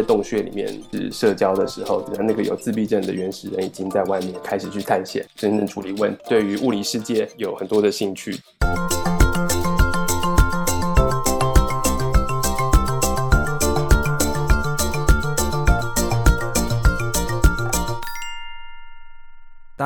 在洞穴里面是社交的时候，那个有自闭症的原始人已经在外面开始去探险，真正处理问，对于物理世界有很多的兴趣。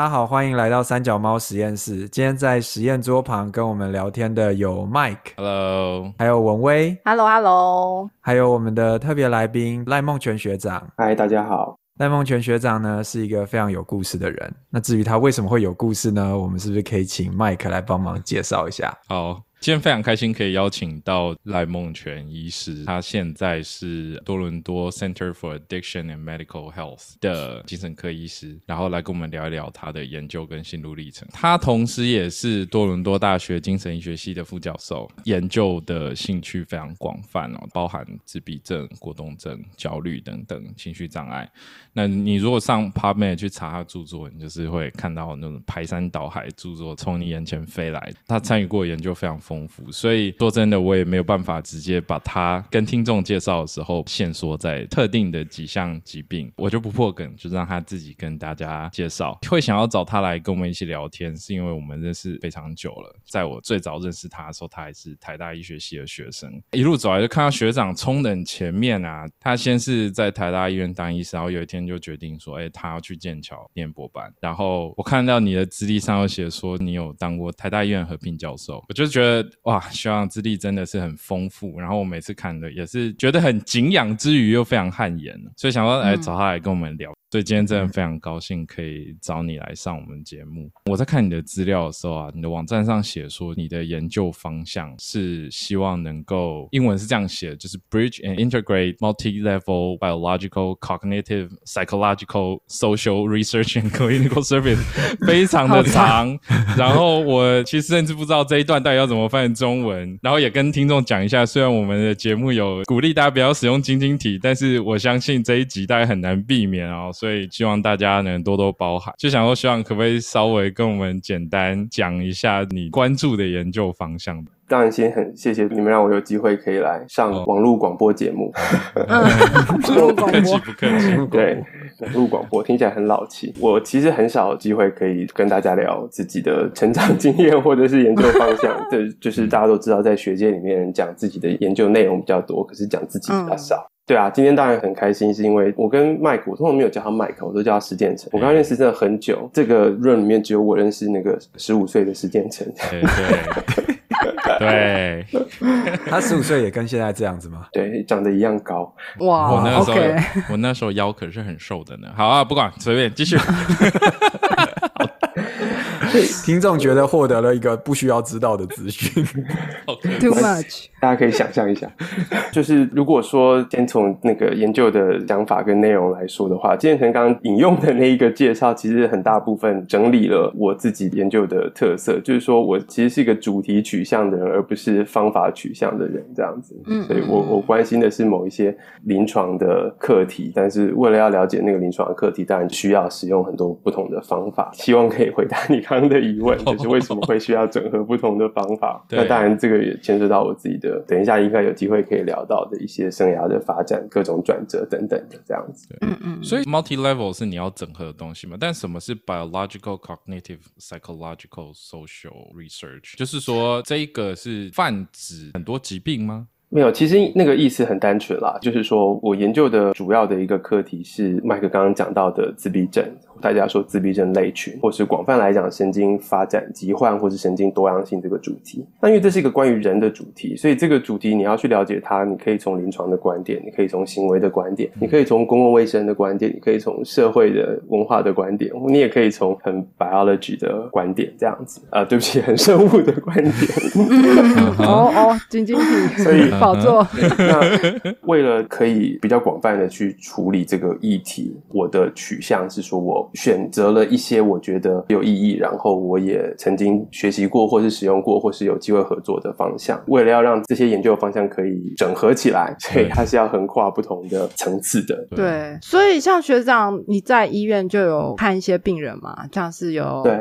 家好，欢迎来到三角猫实验室。今天在实验桌旁跟我们聊天的有 Mike，Hello，还有文威，Hello，Hello，还有我们的特别来宾赖梦泉学长，嗨，大家好。赖梦泉学长呢是一个非常有故事的人。那至于他为什么会有故事呢？我们是不是可以请 Mike 来帮忙介绍一下？好。今天非常开心可以邀请到赖梦泉医师，他现在是多伦多 Center for Addiction and Medical Health 的精神科医师，然后来跟我们聊一聊他的研究跟心路历程。他同时也是多伦多大学精神医学系的副教授，研究的兴趣非常广泛哦，包含自闭症、过动症、焦虑等等情绪障碍。那你如果上 PubMed 去查他著作，你就是会看到那种排山倒海著作从你眼前飞来。他参与过研究非常丰。丰富，所以说真的，我也没有办法直接把他跟听众介绍的时候限缩在特定的几项疾病，我就不破梗，就让他自己跟大家介绍。会想要找他来跟我们一起聊天，是因为我们认识非常久了。在我最早认识他的时候，他还是台大医学系的学生，一路走来就看到学长冲等前面啊。他先是在台大医院当医生，然后有一天就决定说，哎，他要去剑桥念博班。然后我看到你的资历上有写说你有当过台大医院和平教授，我就觉得。哇，学长资历真的是很丰富，然后我每次看的也是觉得很敬仰之余又非常汗颜，所以想要来找他来跟我们聊。所以今天真的非常高兴可以找你来上我们节目。我在看你的资料的时候啊，你的网站上写说你的研究方向是希望能够，英文是这样写，就是 bridge and integrate multi-level biological, cognitive, psychological, social research and clinical service，非常的长。然后我其实甚至不知道这一段到底要怎么翻译中文。然后也跟听众讲一下，虽然我们的节目有鼓励大家不要使用晶晶体，但是我相信这一集大家很难避免哦。所以希望大家能多多包涵，就想说，希望可不可以稍微跟我们简单讲一下你关注的研究方向？当然，先很谢谢你们让我有机会可以来上网络广播节目。不客气，不客气。对，网络广播听起来很老气。我其实很少机会可以跟大家聊自己的成长经验或者是研究方向。对，就是大家都知道，在学界里面讲自己的研究内容比较多，可是讲自己比较少。对啊，今天当然很开心，是因为我跟麦克，我通常没有叫他麦克，我都叫他石建成。我刚认识真的很久，这个 room 里面只有我认识那个十五岁的石建成。对，对，他十五岁也跟现在这样子吗？对，长得一样高。哇，我那时候我那时候腰可是很瘦的呢。好啊，不管随便继续。听众觉得获得了一个不需要知道的资讯。Too much，大家可以想象一下，就是如果说先从那个研究的想法跟内容来说的话，建成刚刚引用的那一个介绍，其实很大部分整理了我自己研究的特色，就是说我其实是一个主题取向的人，而不是方法取向的人，这样子。嗯，所以我我关心的是某一些临床的课题，但是为了要了解那个临床的课题，当然需要使用很多不同的方法。希望可以回答你刚。的疑问就是为什么会需要整合不同的方法？那当然，这个也牵涉到我自己的。等一下应该有机会可以聊到的一些生涯的发展、各种转折等等的这样子。嗯嗯。所以 multi level 是你要整合的东西嘛？但什么是 biological, cognitive, psychological, social research？就是说，这一个是泛指很多疾病吗？没有，其实那个意思很单纯啦，就是说我研究的主要的一个课题是麦克刚刚讲到的自闭症。大家说自闭症类群，或是广泛来讲神经发展疾患，或是神经多样性这个主题。那因为这是一个关于人的主题，所以这个主题你要去了解它，你可以从临床的观点，你可以从行为的观点，你可以从公共卫生的观点，你可以从社会的文化的观点，你也可以从很 biology 的观点这样子。啊，对不起，很生物的观点。哦哦，晶晶体，所以宝座。那为了可以比较广泛的去处理这个议题，我的取向是说我。选择了一些我觉得有意义，然后我也曾经学习过，或是使用过，或是有机会合作的方向。为了要让这些研究方向可以整合起来，所以它是要横跨不同的层次的。对，所以像学长，你在医院就有看一些病人嘛，像是有对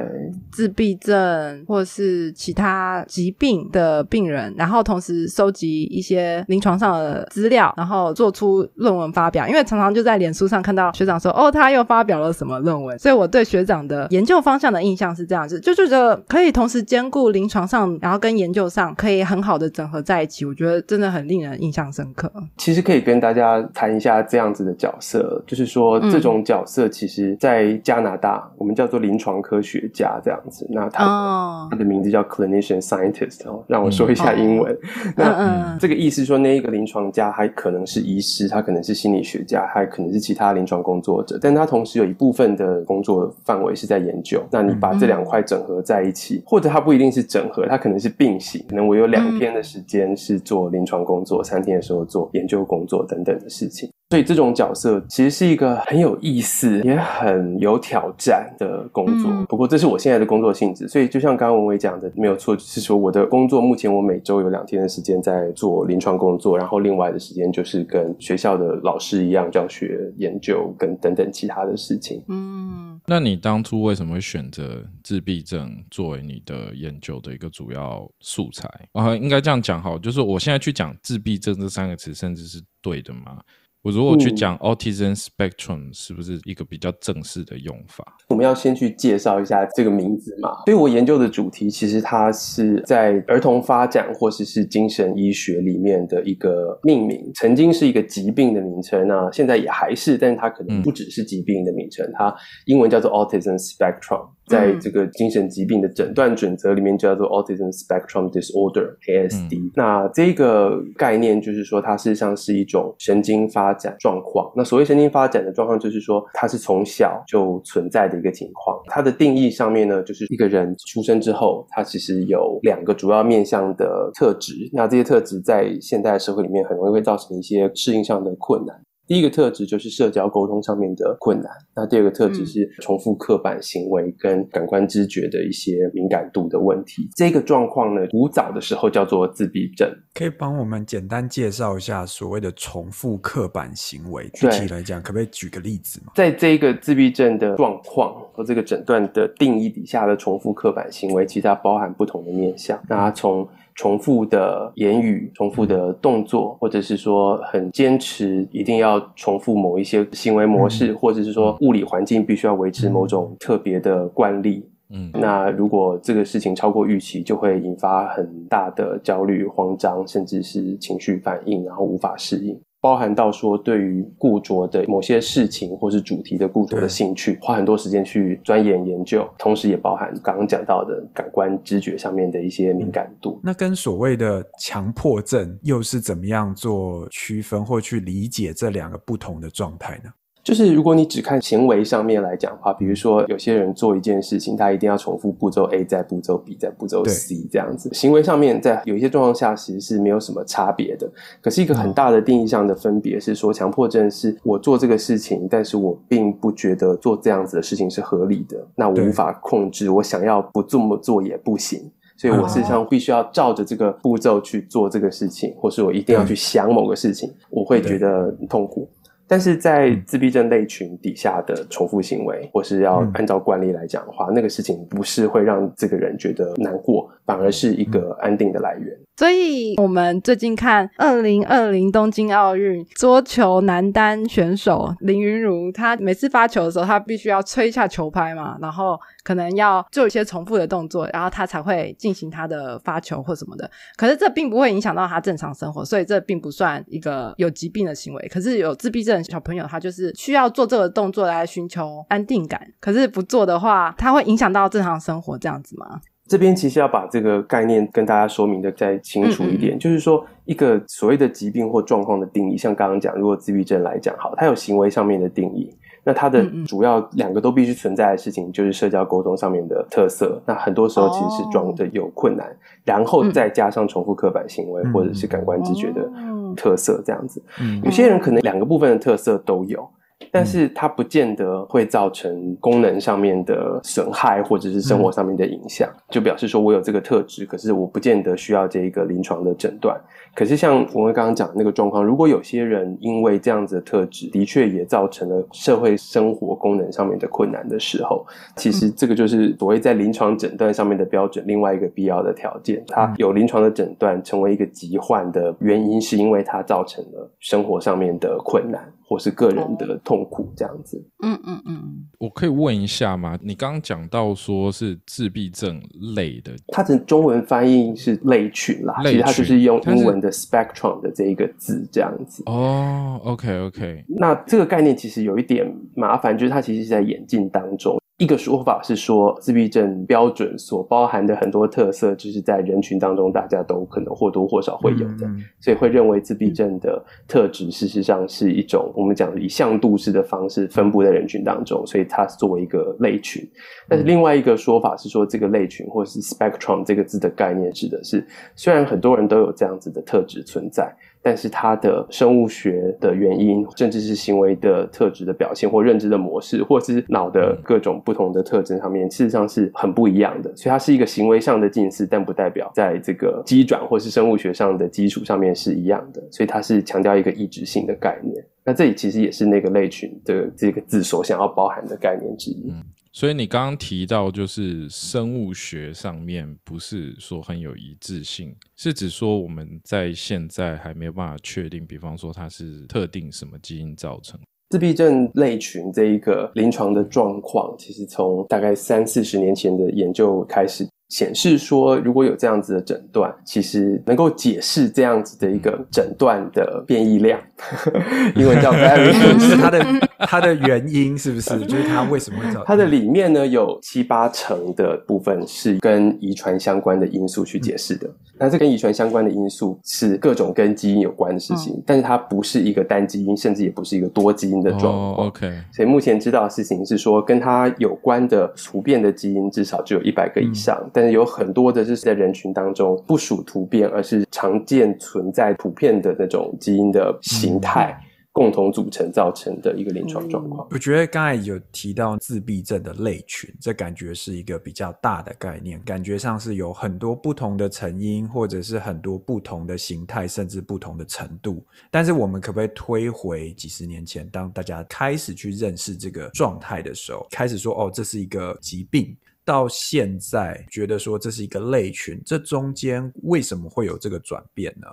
自闭症或是其他疾病的病人，然后同时收集一些临床上的资料，然后做出论文发表。因为常常就在脸书上看到学长说，哦，他又发表了什么论文，所以我对学长的研究方向的印象是这样子，就觉得可以同时兼顾临床上，然后跟研究上可以很好的整合在一起。我觉得真的很令人印象深刻。其实可以跟大家谈一下这样子的角色，就是说这种角色其实在加拿大，我们叫做临床科学家这样子。那他哦他的名字叫 clinician scientist 哦，让我说一下英文。那这个意思说，那一个临床家还可能是医师，他可能是心理学家，还可能是其他临床工作者，但他同时有一部分的工作范围是在研究。那你把这两块整合在一起，或者他不一定是整合，他可能是并行。可能我有两天的时间是做临床工作，三天的时候做研究工作等等的事情。所以这种角色其实是一个很有意思也很有挑战的工作。不过这是我现在的工作性质，所以就像刚刚文伟讲的，没有错，就是说我的工作目前我每周有两天的时间在做临床工作，然后另外的时间就是跟学校的老师一样教学、研究跟等等其他的事情。嗯，那你当初为什么会选择自闭症作为你的研究的一个主要素材？啊，应该这样讲好，就是我现在去讲自闭症这三个词，甚至是对的吗？我如果去讲 autism spectrum，是不是一个比较正式的用法？我们要先去介绍一下这个名字嘛。所以我研究的主题其实它是在儿童发展或者是精神医学里面的一个命名，曾经是一个疾病的名称啊，现在也还是，但是它可能不只是疾病的名称，它英文叫做 autism spectrum。在这个精神疾病的诊断准则里面叫做 Autism Spectrum Disorder（ASD）。那这个概念就是说，它事实上是一种神经发展状况。那所谓神经发展的状况，就是说它是从小就存在的一个情况。它的定义上面呢，就是一个人出生之后，他其实有两个主要面向的特质。那这些特质在现代社会里面很容易会造成一些适应上的困难。第一个特质就是社交沟通上面的困难，那第二个特质是重复刻板行为跟感官知觉的一些敏感度的问题。这个状况呢，古早的时候叫做自闭症。可以帮我们简单介绍一下所谓的重复刻板行为？具体来讲，可不可以举个例子吗？在这个自闭症的状况和这个诊断的定义底下的重复刻板行为，其实它包含不同的面向。那从重复的言语、重复的动作，或者是说很坚持一定要重复某一些行为模式，或者是说物理环境必须要维持某种特别的惯例。嗯，那如果这个事情超过预期，就会引发很大的焦虑、慌张，甚至是情绪反应，然后无法适应。包含到说对于固着的某些事情或是主题的固着的兴趣，花很多时间去钻研研究，同时也包含刚刚讲到的感官知觉上面的一些敏感度。那跟所谓的强迫症又是怎么样做区分或去理解这两个不同的状态呢？就是如果你只看行为上面来讲的话，比如说有些人做一件事情，他一定要重复步骤 A 在步骤 B 在步骤 C 这样子，行为上面在有一些状况下其实是没有什么差别的。可是一个很大的定义上的分别是说，强迫症是我做这个事情，但是我并不觉得做这样子的事情是合理的，那我无法控制，我想要不这么做也不行，所以我事实上必须要照着这个步骤去做这个事情，或是我一定要去想某个事情，我会觉得痛苦。但是在自闭症类群底下的重复行为，或是要按照惯例来讲的话，那个事情不是会让这个人觉得难过，反而是一个安定的来源。所以，我们最近看二零二零东京奥运桌球男单选手林云儒，他每次发球的时候，他必须要吹一下球拍嘛，然后可能要做一些重复的动作，然后他才会进行他的发球或什么的。可是这并不会影响到他正常生活，所以这并不算一个有疾病的行为。可是有自闭症小朋友，他就是需要做这个动作来寻求安定感，可是不做的话，他会影响到正常生活，这样子吗？这边其实要把这个概念跟大家说明的再清楚一点，就是说一个所谓的疾病或状况的定义，像刚刚讲，如果自闭症来讲，好，它有行为上面的定义，那它的主要两个都必须存在的事情，就是社交沟通上面的特色。那很多时候其实是装的有困难，然后再加上重复刻板行为或者是感官知觉的特色这样子。有些人可能两个部分的特色都有。但是它不见得会造成功能上面的损害或者是生活上面的影响，就表示说我有这个特质，可是我不见得需要这一个临床的诊断。可是像我们刚刚讲的那个状况，如果有些人因为这样子的特质，的确也造成了社会生活功能上面的困难的时候，其实这个就是所谓在临床诊断上面的标准，另外一个必要的条件。它有临床的诊断成为一个疾患的原因，是因为它造成了生活上面的困难。或是个人的痛苦这样子，嗯嗯嗯，我可以问一下吗？你刚刚讲到说是自闭症类的，它的中文翻译是类群啦，其实它就是用英文的 spectrum 的这一个字这样子。哦，OK OK，那这个概念其实有一点麻烦，就是它其实是在演进当中。一个说法是说，自闭症标准所包含的很多特色，就是在人群当中大家都可能或多或少会有的，所以会认为自闭症的特质事实上是一种我们讲以向度式的方式分布在人群当中，所以它作为一个类群。但是另外一个说法是说，这个类群或是 spectrum 这个字的概念指的是，虽然很多人都有这样子的特质存在。但是它的生物学的原因，甚至是行为的特质的表现，或认知的模式，或是脑的各种不同的特征上面，事实上是很不一样的。所以它是一个行为上的近似，但不代表在这个机转或是生物学上的基础上面是一样的。所以它是强调一个异质性的概念。那这里其实也是那个类群的这个字所想要包含的概念之一。所以你刚刚提到，就是生物学上面不是说很有一致性，是指说我们在现在还没有办法确定，比方说它是特定什么基因造成自闭症类群这一个临床的状况，其实从大概三四十年前的研究开始。显示说，如果有这样子的诊断，其实能够解释这样子的一个诊断的变异量，英文叫 variance，是它的它的原因是不是？就是它为什么会造？它的里面呢有七八成的部分是跟遗传相关的因素去解释的。那这跟遗传相关的因素是各种跟基因有关的事情，但是它不是一个单基因，甚至也不是一个多基因的状况。OK，所以目前知道的事情是说，跟它有关的突变的基因至少就有一百个以上，但但是有很多的，就是在人群当中不属突变，而是常见存在普遍的那种基因的形态共同组成造成的一个临床状况。我觉得刚才有提到自闭症的类群，这感觉是一个比较大的概念，感觉上是有很多不同的成因，或者是很多不同的形态，甚至不同的程度。但是我们可不可以推回几十年前，当大家开始去认识这个状态的时候，开始说哦，这是一个疾病。到现在觉得说这是一个类群，这中间为什么会有这个转变呢？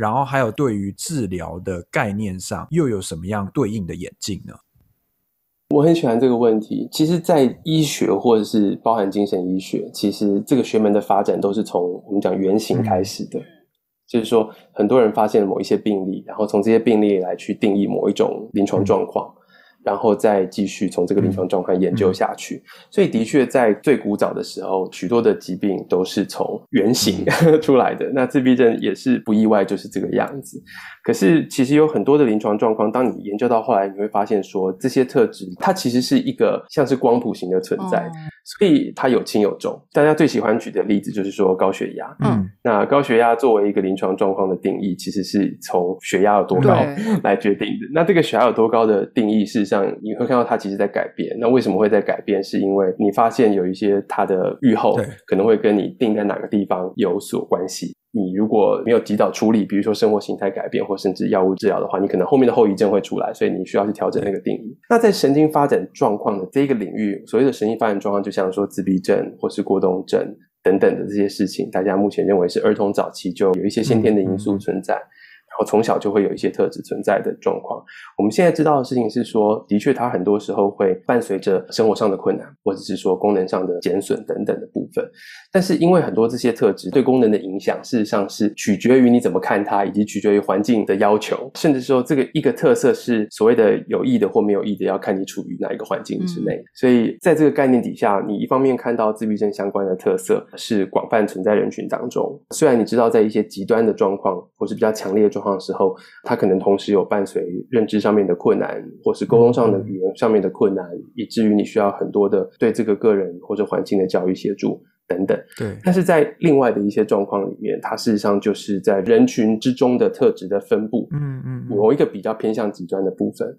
然后还有对于治疗的概念上又有什么样对应的演进呢？我很喜欢这个问题。其实，在医学或者是包含精神医学，其实这个学门的发展都是从我们讲原型开始的，就是说很多人发现了某一些病例，然后从这些病例来去定义某一种临床状况。然后再继续从这个临床状况研究下去，所以的确在最古早的时候，许多的疾病都是从原型 出来的。那自闭症也是不意外，就是这个样子。可是其实有很多的临床状况，当你研究到后来，你会发现说这些特质它其实是一个像是光谱型的存在，所以它有轻有重。大家最喜欢举的例子就是说高血压。嗯，那高血压作为一个临床状况的定义，其实是从血压有多高来决定的。那这个血压有多高的定义事实上你会看到它其实在改变，那为什么会在改变？是因为你发现有一些它的预后可能会跟你定在哪个地方有所关系。你如果没有及早处理，比如说生活形态改变或甚至药物治疗的话，你可能后面的后遗症会出来，所以你需要去调整那个定义。那在神经发展状况的这个领域，所谓的神经发展状况，就像说自闭症或是过动症等等的这些事情，大家目前认为是儿童早期就有一些先天的因素存在。从小就会有一些特质存在的状况。我们现在知道的事情是说，的确，它很多时候会伴随着生活上的困难，或者是说功能上的减损等等的部分。但是，因为很多这些特质对功能的影响，事实上是取决于你怎么看它，以及取决于环境的要求，甚至说这个一个特色是所谓的有益的或没有益的，要看你处于哪一个环境之内。所以，在这个概念底下，你一方面看到自闭症相关的特色是广泛存在人群当中，虽然你知道在一些极端的状况或是比较强烈的状况。时候，他可能同时有伴随认知上面的困难，或是沟通上的语言上面的困难，以至于你需要很多的对这个个人或者环境的教育协助等等。对，但是在另外的一些状况里面，它事实上就是在人群之中的特质的分布，嗯嗯，某一个比较偏向极端的部分。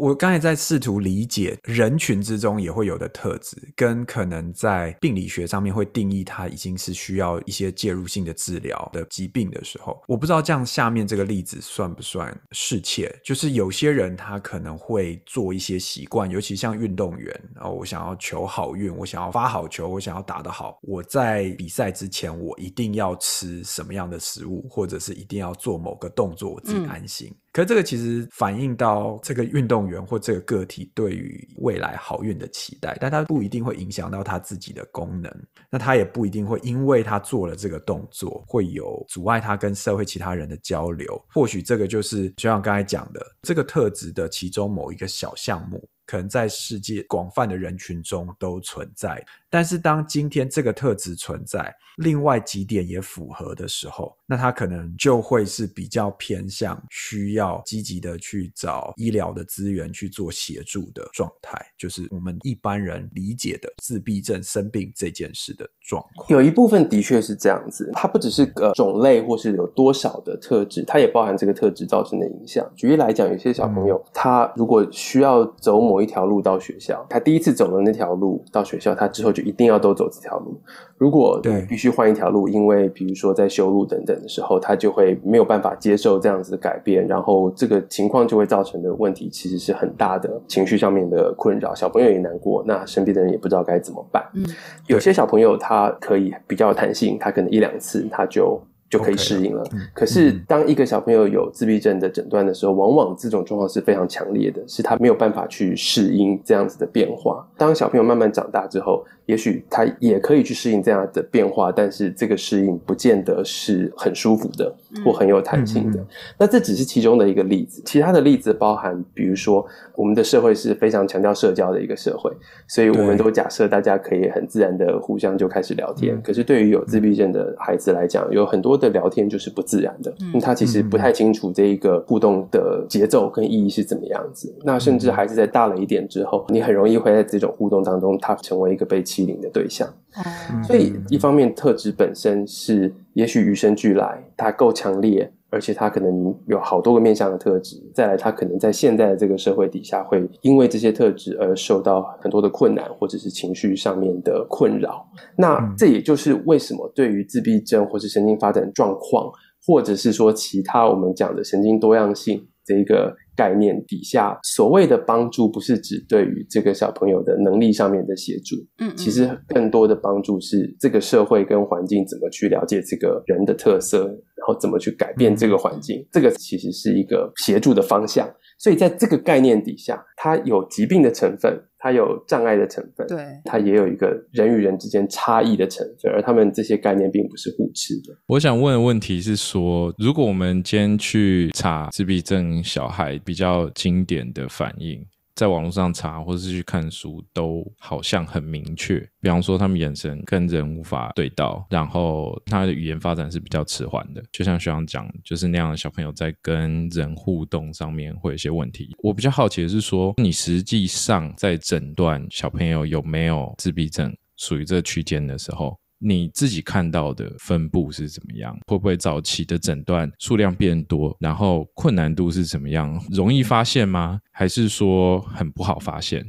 我刚才在试图理解人群之中也会有的特质，跟可能在病理学上面会定义它已经是需要一些介入性的治疗的疾病的时候，我不知道这样下面这个例子算不算适切？就是有些人他可能会做一些习惯，尤其像运动员，然后我想要求好运，我想要发好球，我想要打得好，我在比赛之前我一定要吃什么样的食物，或者是一定要做某个动作，我自己安心。可这个其实反映到这个运动员或这个个体对于未来好运的期待，但他不一定会影响到他自己的功能。那他也不一定会因为他做了这个动作，会有阻碍他跟社会其他人的交流。或许这个就是就像刚才讲的这个特质的其中某一个小项目，可能在世界广泛的人群中都存在。但是当今天这个特质存在，另外几点也符合的时候，那他可能就会是比较偏向需要积极的去找医疗的资源去做协助的状态，就是我们一般人理解的自闭症生病这件事的状况。有一部分的确是这样子，它不只是呃种类或是有多少的特质，它也包含这个特质造成的影响。举例来讲，有些小朋友他如果需要走某一条路到学校，他第一次走的那条路到学校，他之后就一定要都走这条路。如果对必须换一条路，因为比如说在修路等等的时候，他就会没有办法接受这样子的改变，然后这个情况就会造成的问题其实是很大的情绪上面的困扰，小朋友也难过，那身边的人也不知道该怎么办。嗯，有些小朋友他可以比较有弹性，他可能一两次他就。就可以适应了。嗯可是，当一个小朋友有自闭症的诊断的时候，往往这种状况是非常强烈的，是他没有办法去适应这样子的变化。当小朋友慢慢长大之后，也许他也可以去适应这样的变化，但是这个适应不见得是很舒服的或很有弹性的。嗯那这只是其中的一个例子，其他的例子包含，比如说我们的社会是非常强调社交的一个社会，所以我们都假设大家可以很自然的互相就开始聊天。嗯可是对于有自闭症的孩子来讲，有很多的聊天就是不自然的，嗯因为他其实不太清楚这一个互动的节奏跟意义是怎么样子。那甚至孩子在大了一点之后，你很容易会在这种互动当中，他成为一个被欺凌的对象。哦所以一方面特质本身是也许与生俱来，它够强烈，而且它可能有好多个面向的特质。再来，它可能在现在的这个社会底下，会因为这些特质而受到很多的困难，或者是情绪上面的困扰。那嗯这也就是为什么对于自闭症或是神经发展状况，或者是说其他我们讲的神经多样性这一个概念底下，所谓的帮助，不是指对于这个小朋友的能力上面的协助，嗯，其实更多的帮助是这个社会跟环境怎么去了解这个人的特色，然后怎么去改变这个环境，这个其实是一个协助的方向。所以在这个概念底下，它有疾病的成分，它有障碍的成分，对，它也有一个人与人之间差异的成分，而他们这些概念并不是互斥的。我想问的问题是说，如果我们今天去查自闭症小孩比较经典的反应，在网络上查或者是去看书，都好像很明确。比方说，他们眼神跟人无法对到，然后他的语言发展是比较迟缓的。就像学长讲，就是那样的小朋友在跟人互动上面会有些问题。我比较好奇的是说，你实际上在诊断小朋友有没有自闭症，属于这个区间的时候，你自己看到的分布是怎么样？会不会早期的诊断数量变多？然后困难度是怎么样？容易发现吗？还是说很不好发现？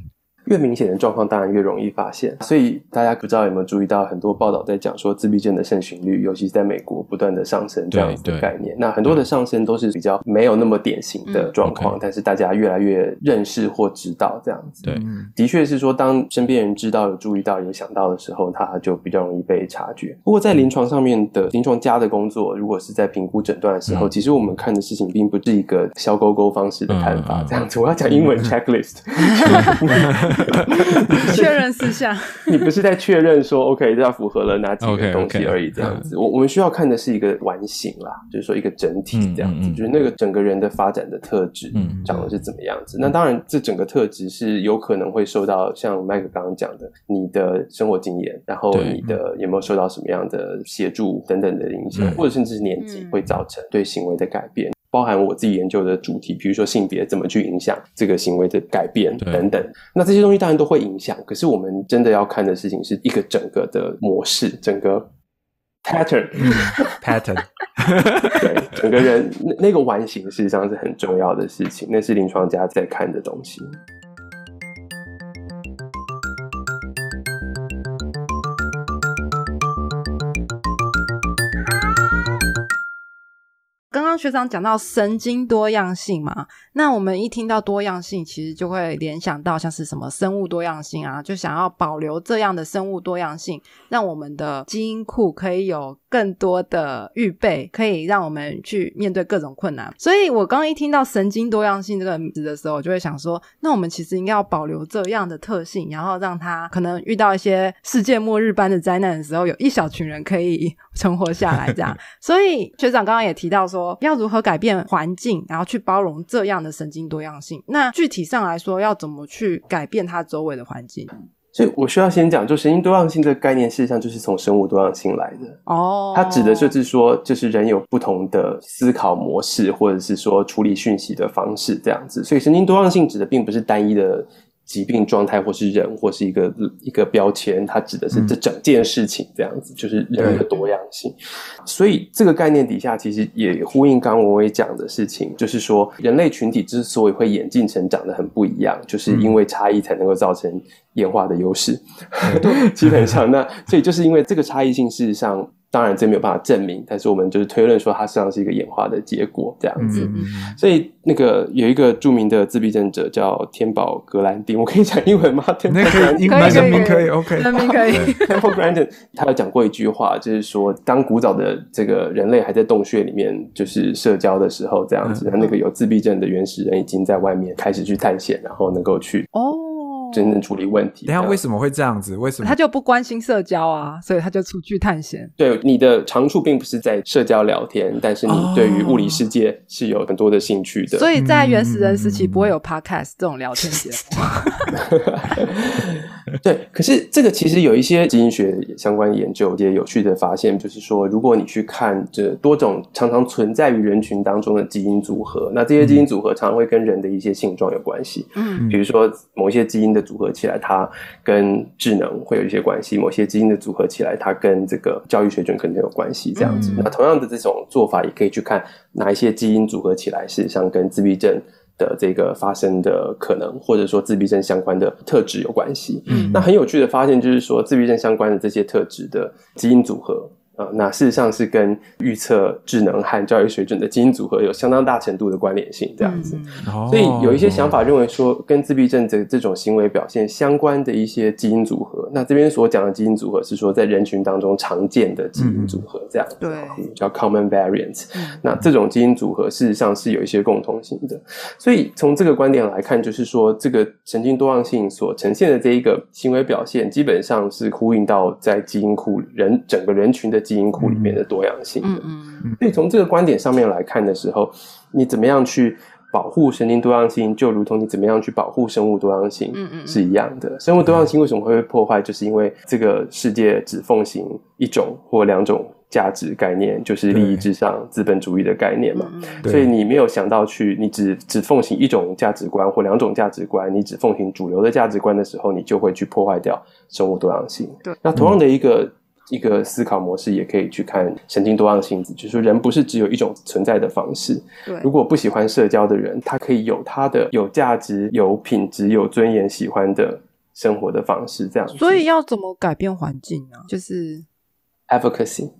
越明显的状况当然越容易发现，所以大家不知道有没有注意到，很多报道在讲说自闭症的盛行率，尤其是在美国不断的上升这样子的概念。那很多的上升都是比较没有那么典型的状况，但是大家越来越认识或知道这样子。对。嗯。的确是说，当身边人知道、有注意到、有想到的时候，他就比较容易被察觉。不过在临床上面的临床家的工作，如果是在评估诊断的时候，嗯。其实我们看的事情并不是一个小勾勾方式的看法，这样子。我要讲英文 checklist，确认事项，你不是在确认说 OK 这要符合了哪几个东西而已，这样子。我我们需要看的是一个完形啦，就是说一个整体这样子，嗯嗯嗯就是那个整个人的发展的特质嗯长得是怎么样子。那当然，这整个特质是有可能会受到像麦克刚刚讲的，你的生活经验，然后你的有没有受到什么样的协助等等的影响，嗯或者甚至是年纪嗯会造成对行为的改变。包含我自己研究的主题，比如说性别怎么去影响这个行为的改变等等。那这些东西当然都会影响，可是我们真的要看的事情是一个整个的模式，整个 pattern，pattern，对，整个人那那个完形事实上是很重要的事情，那是临床家在看的东西。刚刚学长讲到神经多样性嘛，那我们一听到多样性，其实就会联想到像是什么生物多样性啊，就想要保留这样的生物多样性，让我们的基因库可以有更多的预备，可以让我们去面对各种困难。所以我刚刚一听到神经多样性这个名字的时候，我就会想说，那我们其实应该要保留这样的特性，然后让它可能遇到一些世界末日般的灾难的时候，有一小群人可以存活下来，这样。所以学长刚刚也提到说，要如何改变环境，然后去包容这样的神经多样性。那具体上来说，要怎么去改变它周围的环境？所以我需要先讲，就神经多样性这个概念，事实上就是从生物多样性来的。哦，它指的就是说，就是人有不同的思考模式，或者是说处理讯息的方式这样子。所以神经多样性指的并不是单一的疾病状态，或是人，或是一个一个标签，它指的是这整件事情这样子，就是人的多样性。所以这个概念底下，其实也呼应刚刚文伟讲的事情，就是说人类群体之所以会演进成长得很不一样，就是因为差异才能够造成演化的优势。基本上，那所以就是因为这个差异性，事实上。当然，这没有办法证明，但是我们就是推论说，它实际上是一个演化的结果，这样子。所以，那个有一个著名的自闭症者叫天宝格兰丁，我可以讲英文吗？天宝那可以，格兰丁。英可以可以文人名可以可以，OK，人名可以 Temple Grandin，他有讲过一句话，就是说，当古早的这个人类还在洞穴里面就是社交的时候，这样子，那个有自闭症的原始人已经在外面开始去探险，然后能够去哦，真正处理问题。等一下为什么会这样子？为什么他就不关心社交啊，所以他就出去探险。对你的长处并不是在社交聊天，但是你哦对于物理世界是有很多的兴趣的。所以在原始人时期嗯不会有 podcast 这种聊天节目。对，可是这个其实有一些基因学相关研究，一些有趣的发现，就是说，如果你去看这多种常常存在于人群当中的基因组合，那这些基因组合常常会跟人的一些性状有关系。嗯比如说，某一些基因的组合起来，它跟智能会有一些关系；某些基因的组合起来，它跟这个教育水准可能有关系。这样子，嗯那同样的这种做法，也可以去看哪一些基因组合起来，事实上跟自闭症的这个发生的可能，或者说自闭症相关的特质有关系。嗯那很有趣的发现就是说，自闭症相关的这些特质的基因组合。啊、那事实上是跟预测智能和教育水准的基因组合有相当大程度的关联性，这样子。所以有一些想法认为说，跟自闭症这这种行为表现相关的一些基因组合，那这边所讲的基因组合是说在人群当中常见的基因组合，这样子，对。嗯叫 common variants。嗯。那这种基因组合事实上是有一些共同性的，所以从这个观点来看，就是说这个神经多样性所呈现的这一个行为表现，基本上是呼应到在基因库人整个人群的基因库里面的多样性的。嗯嗯所以从这个观点上面来看的时候，你怎么样去保护神经多样性，就如同你怎么样去保护生物多样性嗯嗯是一样的。生物多样性为什么会被破坏？就是因为这个世界只奉行一种或两种价值概念，就是利益至上、资本主义的概念嘛。所以你没有想到去，你只只奉行一种价值观或两种价值观，你只奉行主流的价值观的时候，你就会去破坏掉生物多样性。对，那同样的一个、一个思考模式，也可以去看神经多样性，就是说人不是只有一种存在的方式。对如果不喜欢社交的人，他可以有他的有价值、有品质、有尊严、喜欢的生活的方式，这样子。所以要怎么改变环境呢？就是 advocacy，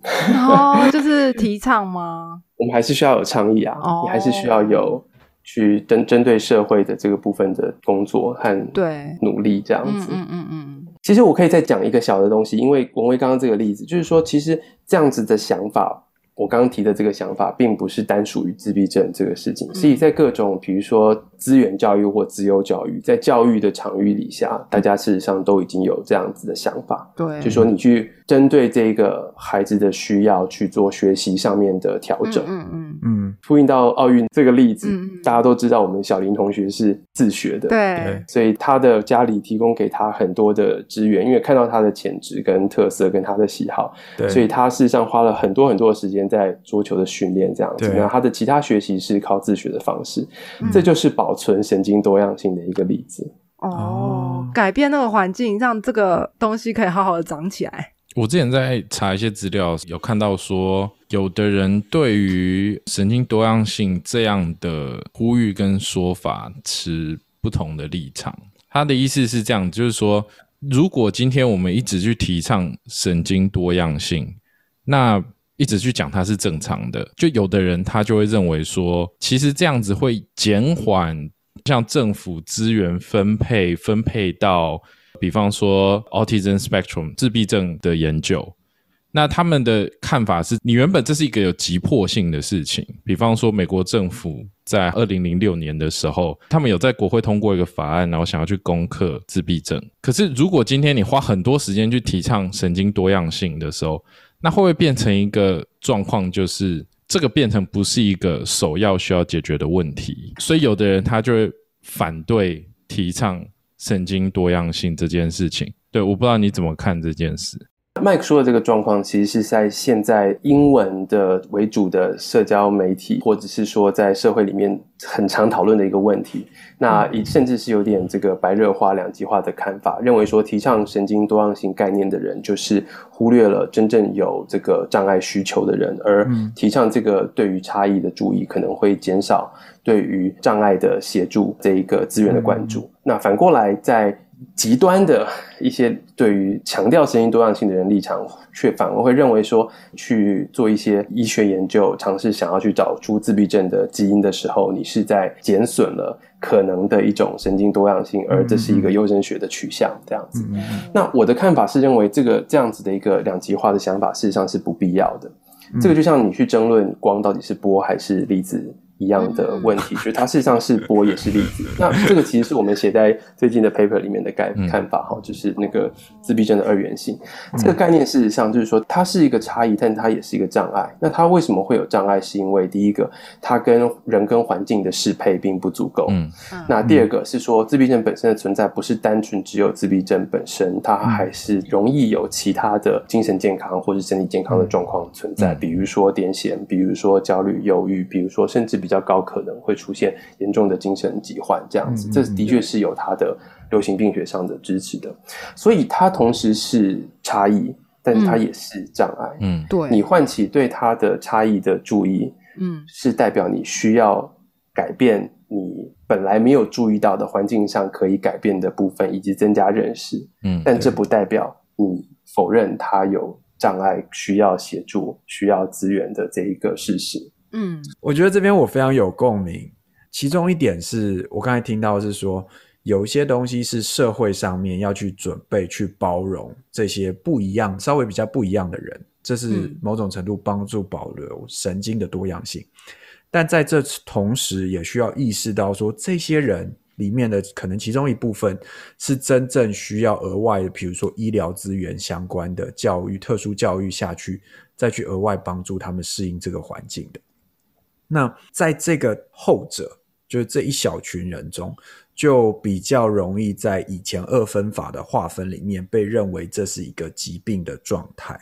哦，就是 提倡吗？我们还是需要有倡议啊，哦你还是需要有去针针对社会的这个部分的工作和对努力这样嗯子。嗯嗯嗯其实我可以再讲一个小的东西，因为文威刚刚这个例子，就是说，其实这样子的想法，我刚刚提的这个想法，并不是单属于自闭症这个事情，所以在各种比如说资源教育或资优教育，在教育的场域底下，大家事实上都已经有这样子的想法，对，就说你去针对这个孩子的需要去做学习上面的调整。嗯嗯嗯，呼应到奥运这个例子，大家都知道我们小林同学是自学的，对。对，所以他的家里提供给他很多的资源，因为看到他的潜质跟特色跟他的喜好，对，所以他事实上花了很多很多的时间在桌球的训练这样子。对那他的其他学习是靠自学的方式，嗯这就是保存神经多样性的一个例子。哦哦，改变那个环境，让这个东西可以好好的长起来。我之前在查一些资料，有看到说，有的人对于神经多样性这样的呼吁跟说法持不同的立场。他的意思是这样，就是说，如果今天我们一直去提倡神经多样性，那一直去讲它是正常的，就有的人他就会认为说，其实这样子会减缓像政府资源分配分配到，比方说 autism spectrum 自闭症的研究。那他们的看法是，你原本这是一个有急迫性的事情，比方说美国政府在二零零六年的时候，他们有在国会通过一个法案，然后想要去攻克自闭症。可是如果今天你花很多时间去提倡神经多样性的时候，那会不会变成一个状况，就是这个变成不是一个首要需要解决的问题？所以有的人他就会反对提倡神经多样性这件事情。对，我不知道你怎么看这件事。麦克说的这个状况，其实是在现在英文的为主的社交媒体，或者是说在社会里面很常讨论的一个问题。那甚至是有点这个白热化、两极化的看法，认为说提倡神经多样性概念的人，就是忽略了真正有这个障碍需求的人，而提倡这个对于差异的注意，可能会减少对于障碍的协助这一个资源的关注。那反过来在。极端的一些对于强调声音多样性的人立场，却反而会认为说，去做一些医学研究，尝试想要去找出自闭症的基因的时候，你是在减损了可能的一种神经多样性，而这是一个优生学的取向这样子。那我的看法是认为，这个这样子的一个两极化的想法，事实上是不必要的。这个就像你去争论光到底是波还是粒子。一样的问题，就是它事实上是波也是粒子。那这个其实是我们写在最近的 paper 里面的概看法哈，就是那个自闭症的二元性这个概念，事实上就是说它是一个差异，但它也是一个障碍。那它为什么会有障碍？是因为第一个，它跟人跟环境的适配并不足够。嗯，那第二个是说自闭症本身的存在不是单纯只有自闭症本身，它还是容易有其他的精神健康或者身体健康的状况存在，比如说癫痫，比如说焦虑、忧郁，比如说甚至比较。较高可能会出现严重的精神疾患，这样子，这的确是有它的流行病学上的支持的，所以它同时是差异，但是它也是障碍。嗯，对，你唤起对它的差异的注意，嗯，是代表你需要改变你本来没有注意到的环境上可以改变的部分，以及增加认识。嗯，但这不代表你否认它有障碍，需要协助、需要资源的这一个事实。嗯，我觉得这边我非常有共鸣。其中一点是我刚才听到是说，有一些东西是社会上面要去准备、去包容这些不一样、稍微比较不一样的人，这是某种程度帮助保留神经的多样性。但在这同时，也需要意识到说，这些人里面的可能其中一部分是真正需要额外的，比如说医疗资源相关的教育、特殊教育下去，再去额外帮助他们适应这个环境的。那在这个后者，就是这一小群人中，就比较容易在以前二分法的划分里面被认为这是一个疾病的状态。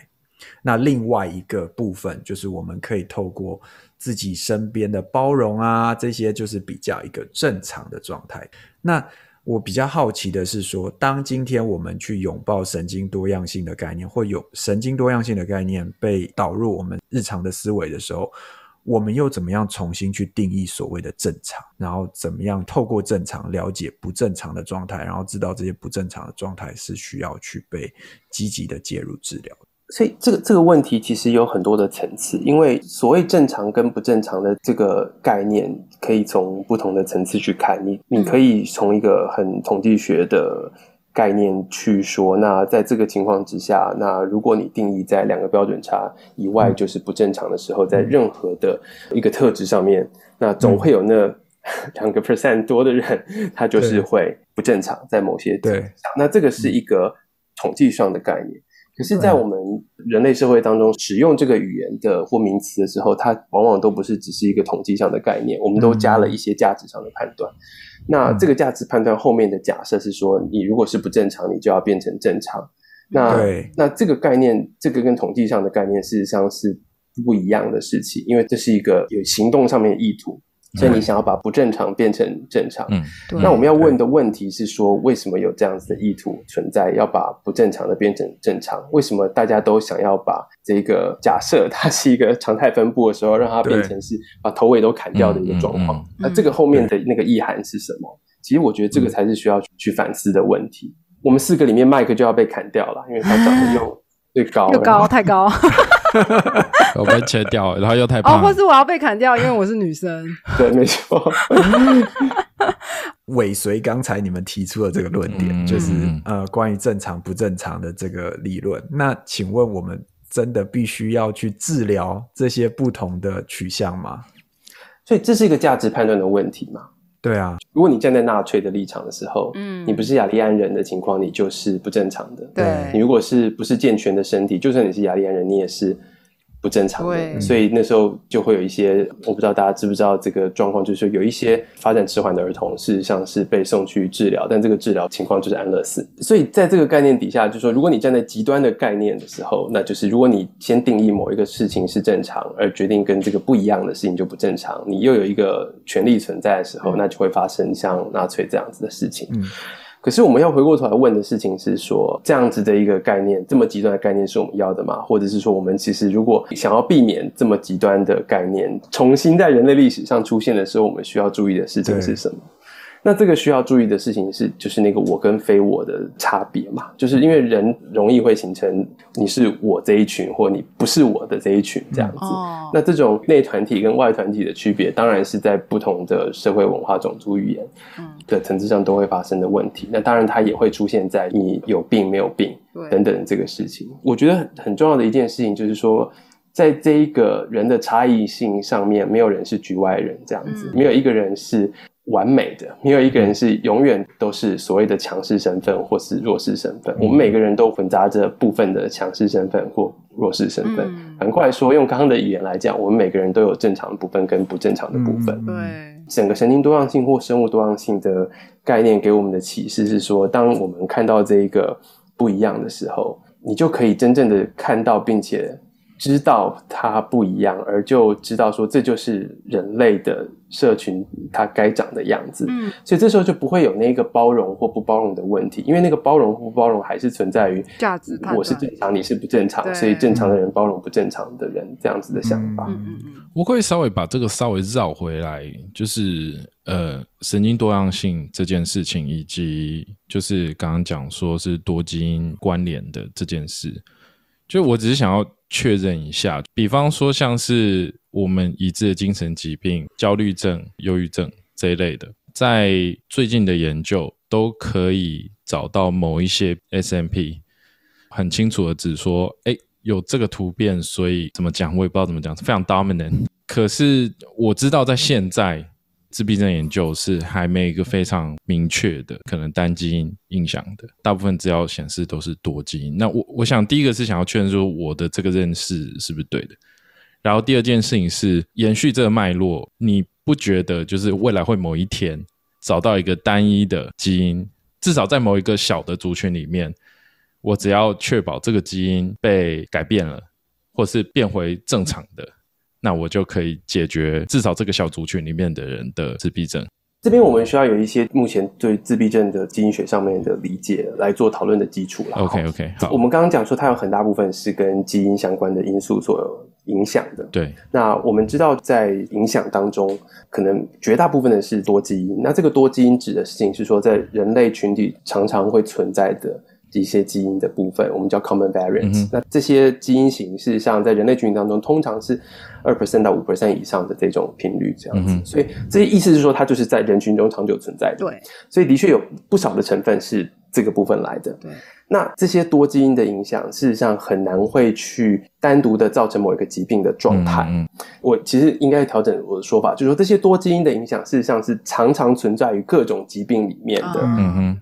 那另外一个部分，就是我们可以透过自己身边的包容啊，这些就是比较一个正常的状态。那我比较好奇的是说，当今天我们去拥抱神经多样性的概念，或有神经多样性的概念被导入我们日常的思维的时候。我们又怎么样重新去定义所谓的正常？然后怎么样透过正常了解不正常的状态，然后知道这些不正常的状态是需要去被积极的介入治疗。所以这个这个问题其实有很多的层次，因为所谓正常跟不正常的这个概念，可以从不同的层次去看。你你可以从一个很统计学的。概念去说，那在这个情况之下，那如果你定义在两个标准差以外就是不正常的时候，在任何的一个特质上面，那总会有那 两个 percent 多的人，他就是会不正常，在某些对，那这个是一个统计上的概念。可是，在我们人类社会当中，使用这个语言的或名词的时候，它往往都不是只是一个统计上的概念，我们都加了一些价值上的判断。那这个价值判断后面的假设是说，你如果是不正常，你就要变成正常。那那这个概念，这个跟统计上的概念事实上是不一样的事情，因为这是一个有行动上面的意图。所以你想要把不正常变成正常。嗯，那我们要问的问题是说，为什么有这样子的意图存在，要把不正常的变成正常？为什么大家都想要把这个假设它是一个常态分布的时候，让它变成是把头尾都砍掉的一个状况？那这个后面的那个意涵是什么？其实我觉得这个才是需要去反思的问题。我们四个里面，麦克就要被砍掉了，因为他长得又 最高，又高太高 我被切掉，然后又太哦，胖，或是我要被砍掉，因为我是女生。对，没错。尾随刚才你们提出的这个论点，嗯就是嗯呃关于正常不正常的这个理论。那请问我们真的必须要去治疗这些不同的取向吗？所以这是一个价值判断的问题嘛？对啊，如果你站在纳粹的立场的时候，嗯。你不是雅利安人的情况，你就是不正常的。对。你如果是不是健全的身体，就算你是雅利安人，你也是不正常的。所以那时候就会有一些，我不知道大家知不知道这个状况，就是说有一些发展迟缓的儿童，事实上是被送去治疗，但这个治疗情况就是安乐死。所以在这个概念底下，就是说，如果你站在极端的概念的时候，那就是如果你先定义某一个事情是正常，而决定跟这个不一样的事情就不正常，你又有一个权利存在的时候，那就会发生像纳粹这样子的事情。嗯可是我们要回过头来问的事情是说，这样子的一个概念，这么极端的概念是我们要的吗？或者是说，我们其实如果想要避免这么极端的概念重新在人类历史上出现的时候，我们需要注意的事情是什么？那这个需要注意的事情是，就是那个我跟非我的差别嘛，就是因为人容易会形成你是我这一群，或你不是我的这一群这样子。哦，那这种内团体跟外团体的区别，当然是在不同的社会文化、种族、语言嗯的层次上都会发生的问题。那当然，它也会出现在你有病没有病等等这个事情。我觉得很很重要的一件事情就是说，在这一个人的差异性上面，没有人是局外人，这样子，嗯没有一个人是。完美的，没有一个人是永远都是所谓的强势身份或是弱势身份。我们每个人都混杂着部分的强势身份或弱势身份。嗯反过来说，用刚刚的语言来讲，我们每个人都有正常的部分跟不正常的部分。嗯对，整个神经多样性或生物多样性的概念给我们的启示是说，当我们看到这一个不一样的时候，你就可以真正的看到并且知道它不一样，而就知道说这就是人类的社群它该长的样子。嗯，所以这时候就不会有那个包容或不包容的问题，因为那个包容或不包容还是存在于价值判断我是正常，你是不正常，所以正常的人包容不正常的人这样子的想法。嗯嗯嗯，我可以稍微把这个稍微绕回来，就是呃，神经多样性这件事情，以及就是刚刚讲说是多基因关联的这件事，就我只是想要确认一下，比方说像是我们已知的精神疾病、焦虑症、忧郁症这一类的，在最近的研究都可以找到某一些 SMP，很清楚的指说，哎，有这个突变，所以怎么讲我也不知道怎么讲，非常 dominant。可是我知道在现在自闭症研究是还没一个非常明确的可能单基因影响的，大部分资料显示都是多基因。那我我想第一个是想要确认说我的这个认识是不是对的，然后第二件事情是延续这个脉络，你不觉得就是未来会某一天找到一个单一的基因，至少在某一个小的族群里面，我只要确保这个基因被改变了，或是变回正常的，那我就可以解决至少这个小族群里面的人的自闭症。这边我们需要有一些目前对自闭症的基因学上面的理解来做讨论的基础啦。OK OK，好我，们刚刚讲说它有很大部分是跟基因相关的因素所影响的。对，那我们知道，在影响当中，可能绝大部分的是多基因。那这个多基因指的事情是说，在人类群体常常会存在的一些基因的部分，我们叫 common variants、嗯那这些基因型事实上在人类群体当中，通常是二 percent 到五 percent 以上的这种频率，这样子。嗯所以这些意思是说，它就是在人群中长久存在的。对所以的确有不少的成分是这个部分来的。对，那这些多基因的影响，事实上很难会去单独的造成某一个疾病的状态。嗯我其实应该调整我的说法，就是说这些多基因的影响，事实上是常常存在于各种疾病里面的。啊嗯哼，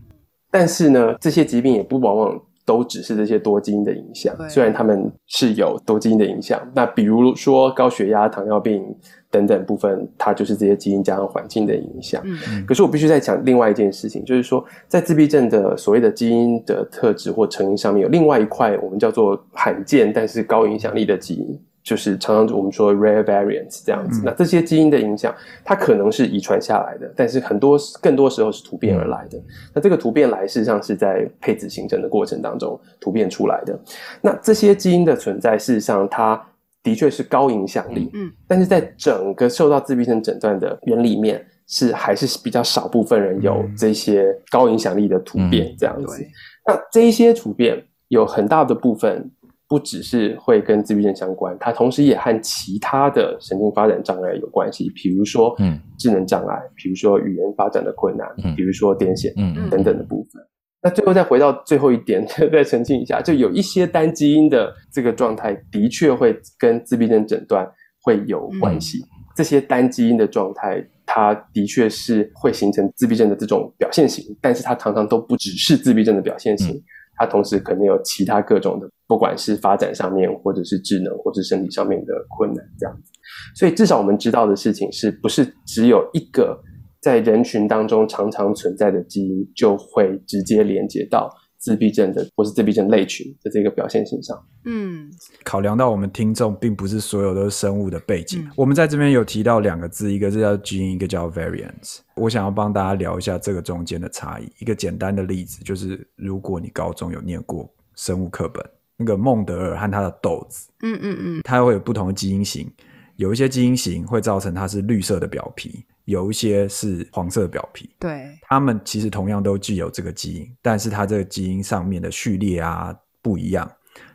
但是呢，这些疾病也不往往都只是这些多基因的影响对，虽然他们是有多基因的影响。那比如说高血压、糖尿病等等部分，它就是这些基因加上环境的影响。嗯可是我必须再讲另外一件事情，就是说，在自闭症的所谓的基因的特质或成因上面，有另外一块我们叫做罕见但是高影响力的基因，就是常常我们说 rare variants 这样子。嗯那这些基因的影响，它可能是遗传下来的，但是很多更多时候是突变而来的。那这个突变来，事实上是在配子形成的过程当中突变出来的。那这些基因的存在，事实上它的确是高影响力，嗯，但是在整个受到自闭症诊断的人里面，是还是比较少部分人有嗯这些高影响力的突变这样子。对，那这一些突变有很大的部分不只是会跟自闭症相关，它同时也和其他的神经发展障碍有关系，比如说嗯。智能障碍，比如说语言发展的困难，嗯。比如说癫痫嗯。嗯。等等的部分。那最后再回到最后一点，再澄清一下，就有一些单基因的这个状态，的确会跟自闭症诊断会有关系。这些单基因的状态，它的确是会形成自闭症的这种表现型，但是它常常都不只是自闭症的表现型，嗯它同时可能有其他各种的，不管是发展上面，或者是智能，或是身体上面的困难这样子。所以至少我们知道的事情是不是只有一个在人群当中常常存在的基因，就会直接连接到自闭症的或是自闭症类群的这个表现性上。嗯考量到我们听众并不是所有都是生物的背景，嗯我们在这边有提到两个字，一个是叫基因，一个叫 variants。我想要帮大家聊一下这个中间的差异。一个简单的例子就是，如果你高中有念过生物课本，那个孟德尔和他的豆子，嗯嗯嗯，它会有不同的基因型，有一些基因型会造成它是绿色的表皮，有一些是黄色表皮。对，它们其实同样都具有这个基因，但是它这个基因上面的序列啊不一样，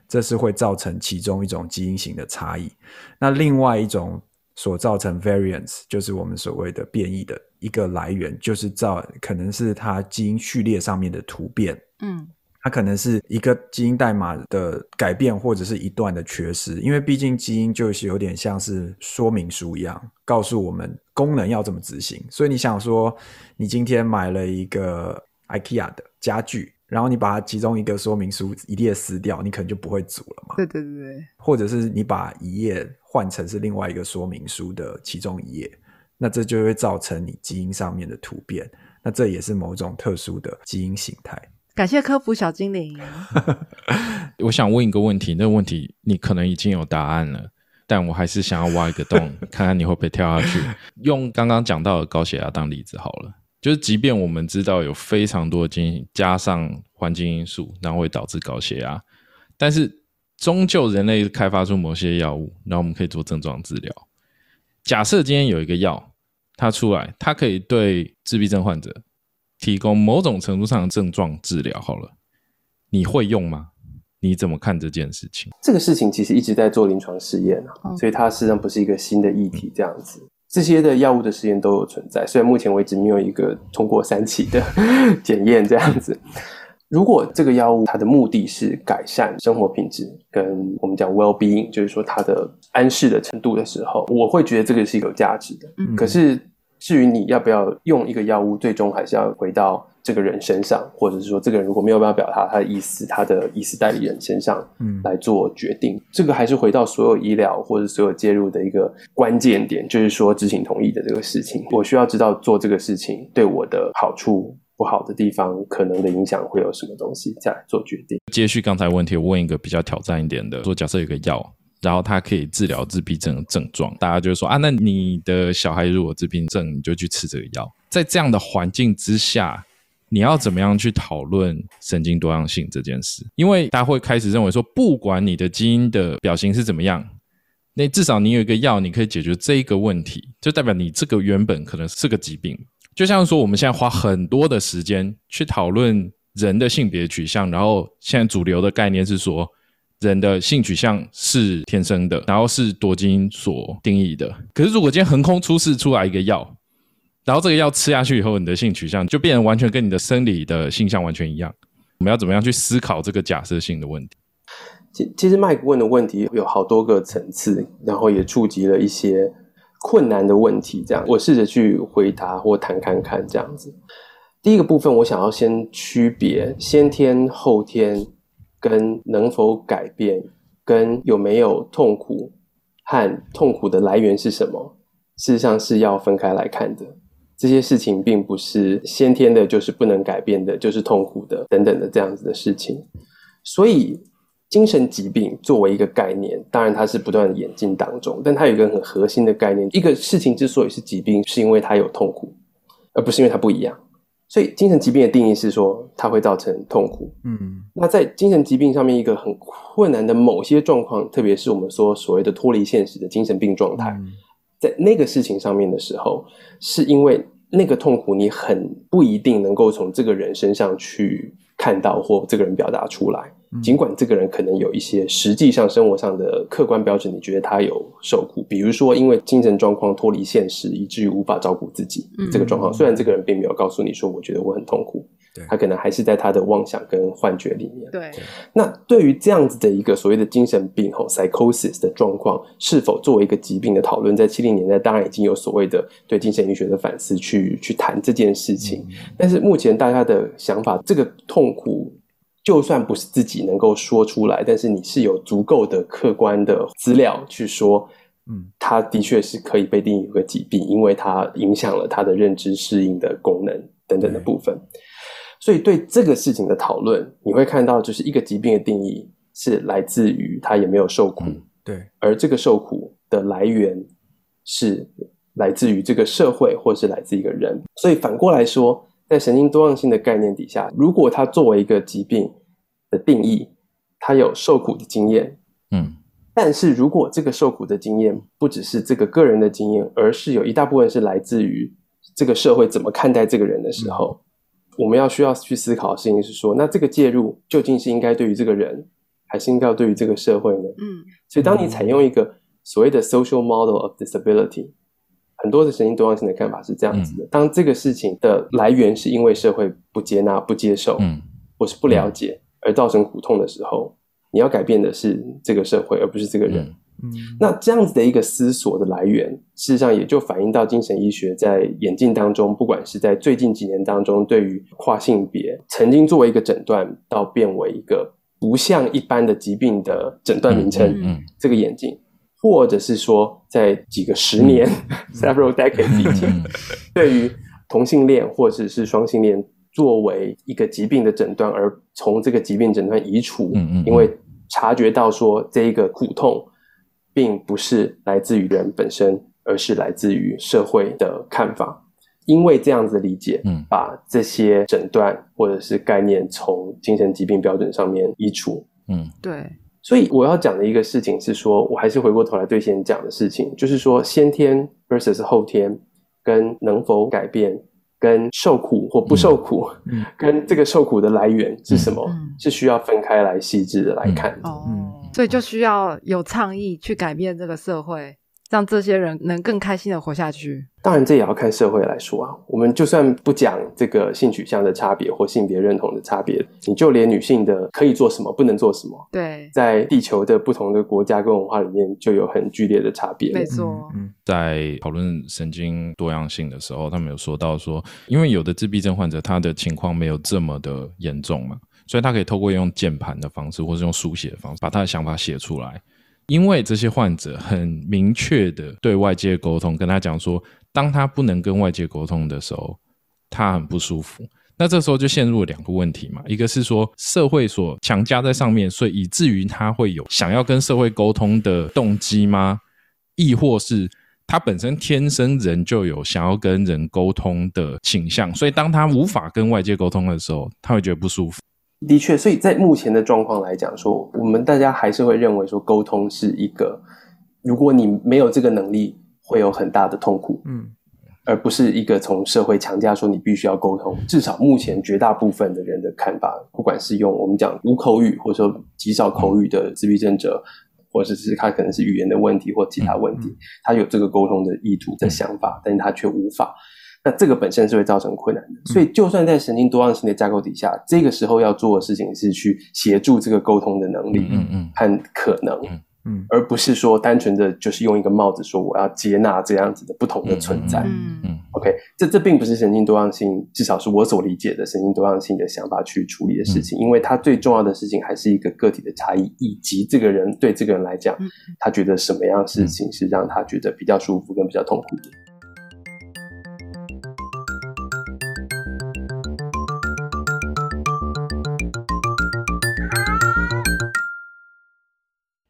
这是会造成其中一种基因型的差异。那另外一种所造成 variance，就是我们所谓的变异的一个来源，就是造可能是它基因序列上面的突变。嗯它可能是一个基因代码的改变，或者是一段的缺失，因为毕竟基因就是有点像是说明书一样，告诉我们功能要怎么执行。所以你想说，你今天买了一个 IKEA 的家具，然后你把它其中一个说明书一页撕掉，你可能就不会组了嘛。对对对对，或者是你把一页换成是另外一个说明书的其中一页，那这就会造成你基因上面的突变。那这也是某种特殊的基因形态。感谢科普小精灵。我想问一个问题，那个问题你可能已经有答案了，但我还是想要挖一个洞，看看你会不会跳下去。用刚刚讲到的高血压当例子好了，就是即便我们知道有非常多的基因加上环境因素，然后会导致高血压，但是终究人类开发出某些药物，然后我们可以做症状治疗。假设今天有一个药，它出来，它可以对自闭症患者提供某种程度上的症状治疗。好了，你会用吗？你怎么看这件事情？这个事情其实一直在做临床试验啊，嗯所以它实际上不是一个新的议题，这样子。这些的药物的实验都有存在，虽然目前为止没有一个通过三期的 检验这样子。如果这个药物它的目的是改善生活品质，跟我们讲 well being，就是说它的安适的程度的时候，我会觉得这个是有价值的。嗯可是至于你要不要用一个药物，最终还是要回到这个人身上，或者是说这个人如果没有办法表达他的意思，他的意思代理人身上嗯来做决定。这个还是回到所有医疗或者所有介入的一个关键点，就是说知情同意的这个事情。我需要知道做这个事情对我的好处。不好的地方，可能的影响会有什么东西，再来做决定。接续刚才问题，我问一个比较挑战一点的，说假设有个药，然后它可以治疗自闭症的症状，大家就会说啊，那你的小孩如果自闭症，你就去吃这个药。在这样的环境之下，你要怎么样去讨论神经多样性这件事？因为大家会开始认为说，不管你的基因的表型是怎么样，那至少你有一个药，你可以解决这一个问题，就代表你这个原本可能是个疾病。就像说，我们现在花很多的时间去讨论人的性别取向，然后现在主流的概念是说，人的性取向是天生的，然后是多基因所定义的。可是如果今天横空出世出来一个药，然后这个药吃下去以后，你的性取向就变成完全跟你的生理的性向完全一样，我们要怎么样去思考这个假设性的问题？其其实麦克问的问题有好多个层次，然后也触及了一些困难的问题。这样，我试着去回答或谈看看这样子。第一个部分，我想要先区别先天、后天跟能否改变，跟有没有痛苦和痛苦的来源是什么，事实上是要分开来看的。这些事情并不是先天的，就是不能改变的，就是痛苦的等等的这样子的事情。所以，精神疾病作为一个概念，当然它是不断的演进当中，但它有一个很核心的概念：一个事情之所以是疾病，是因为它有痛苦，而不是因为它不一样。所以，精神疾病的定义是说它会造成痛苦。嗯那在精神疾病上面，一个很困难的某些状况，特别是我们说所谓的脱离现实的精神病状态，嗯在那个事情上面的时候，是因为那个痛苦你很不一定能够从这个人身上去看到或这个人表达出来。嗯尽管这个人可能有一些实际上生活上的客观标准，你觉得他有受苦，比如说因为精神状况脱离现实，以至于无法照顾自己嗯这个状况。虽然这个人并没有告诉你说，我觉得我很痛苦对，他可能还是在他的妄想跟幻觉里面。对，那对于这样子的一个所谓的精神病吼 psychosis 的状况，是否作为一个疾病的讨论，在七零年代当然已经有所谓的对精神医学的反思去去谈这件事情。但是目前大家的想法，这个痛苦就算不是自己能够说出来，但是你是有足够的客观的资料去说。嗯，他的确是可以被定义为疾病，因为它影响了他的认知适应的功能等等的部分。所以对这个事情的讨论，你会看到，就是一个疾病的定义是来自于他有没有受苦，嗯对，而这个受苦的来源是来自于这个社会，或是来自一个人。所以反过来说，在神经多样性的概念底下，如果他作为一个疾病的定义，他有受苦的经验，嗯但是如果这个受苦的经验不只是这个个人的经验，而是有一大部分是来自于这个社会怎么看待这个人的时候，我们要需要去思考的事情是说，那这个介入究竟是应该对于这个人，还是应该要对于这个社会呢？嗯。所以，当你采用一个所谓的 social model of disability，很多的神经多样性的看法是这样子的：当这个事情的来源是因为社会不接纳、不接受，嗯。或是不了解而造成苦痛的时候，你要改变的是这个社会，而不是这个人。嗯嗯。那这样子的一个思索的来源，事实上也就反映到精神医学在演进当中，不管是在最近几年当中，对于跨性别曾经作为一个诊断，到变为一个不像一般的疾病的诊断名称，嗯这个演进，或者是说在几个十年、several decades 以前，嗯对于同性恋或者是双性恋作为一个疾病的诊断，而从这个疾病诊断移除，嗯嗯嗯。因为察觉到说这一个苦痛并不是来自于人本身，而是来自于社会的看法。因为这样子的理解，嗯。把这些诊断或者是概念从精神疾病标准上面移除，嗯。对，所以我要讲的一个事情是说，我还是回过头来对先讲的事情，就是说先天 versus 后天，跟能否改变，跟受苦或不受苦，嗯。跟这个受苦的来源是什么，嗯。是需要分开来细致的来看的。哦，嗯所以就需要有倡议去改变这个社会，让这些人能更开心的活下去。当然，这也要看社会来说啊。我们就算不讲这个性取向的差别或性别认同的差别，你就连女性的可以做什么，不能做什么，对，在地球的不同的国家跟文化里面，就有很剧烈的差别。没错，嗯在讨论神经多样性的时候，他们有说到说，因为有的自闭症患者他的情况没有这么的严重嘛，所以他可以透过用键盘的方式，或是用书写的方式，把他的想法写出来。因为这些患者很明确的对外界沟通，跟他讲说，当他不能跟外界沟通的时候，他很不舒服。那这时候就陷入了两个问题嘛，一个是说社会所强加在上面，所以以至于他会有想要跟社会沟通的动机吗？亦或是他本身天生人就有想要跟人沟通的倾向，所以当他无法跟外界沟通的时候，他会觉得不舒服。的确，所以在目前的状况来讲说，我们大家还是会认为说，沟通是一个，如果你没有这个能力，会有很大的痛苦，嗯而不是一个从社会强加说你必须要沟通。至少目前绝大部分的人的看法，不管是用我们讲无口语，或者说极少口语的自闭症者，或者是他可能是语言的问题或其他问题，他有这个沟通的意图的想法，但是他却无法。那这个本身是会造成困难的，所以就算在神经多样性的架构底下，这个时候要做的事情是去协助这个沟通的能力嗯嗯嗯。和可能，嗯。嗯。而不是说单纯的就是用一个帽子说我要接纳这样子的不同的存在。嗯嗯 OK，这这并不是神经多样性，至少是我所理解的神经多样性的想法去处理的事情，因为它最重要的事情还是一个个体的差异，以及这个人对这个人来讲，嗯。他觉得什么样事情是让他觉得比较舒服跟比较痛苦的。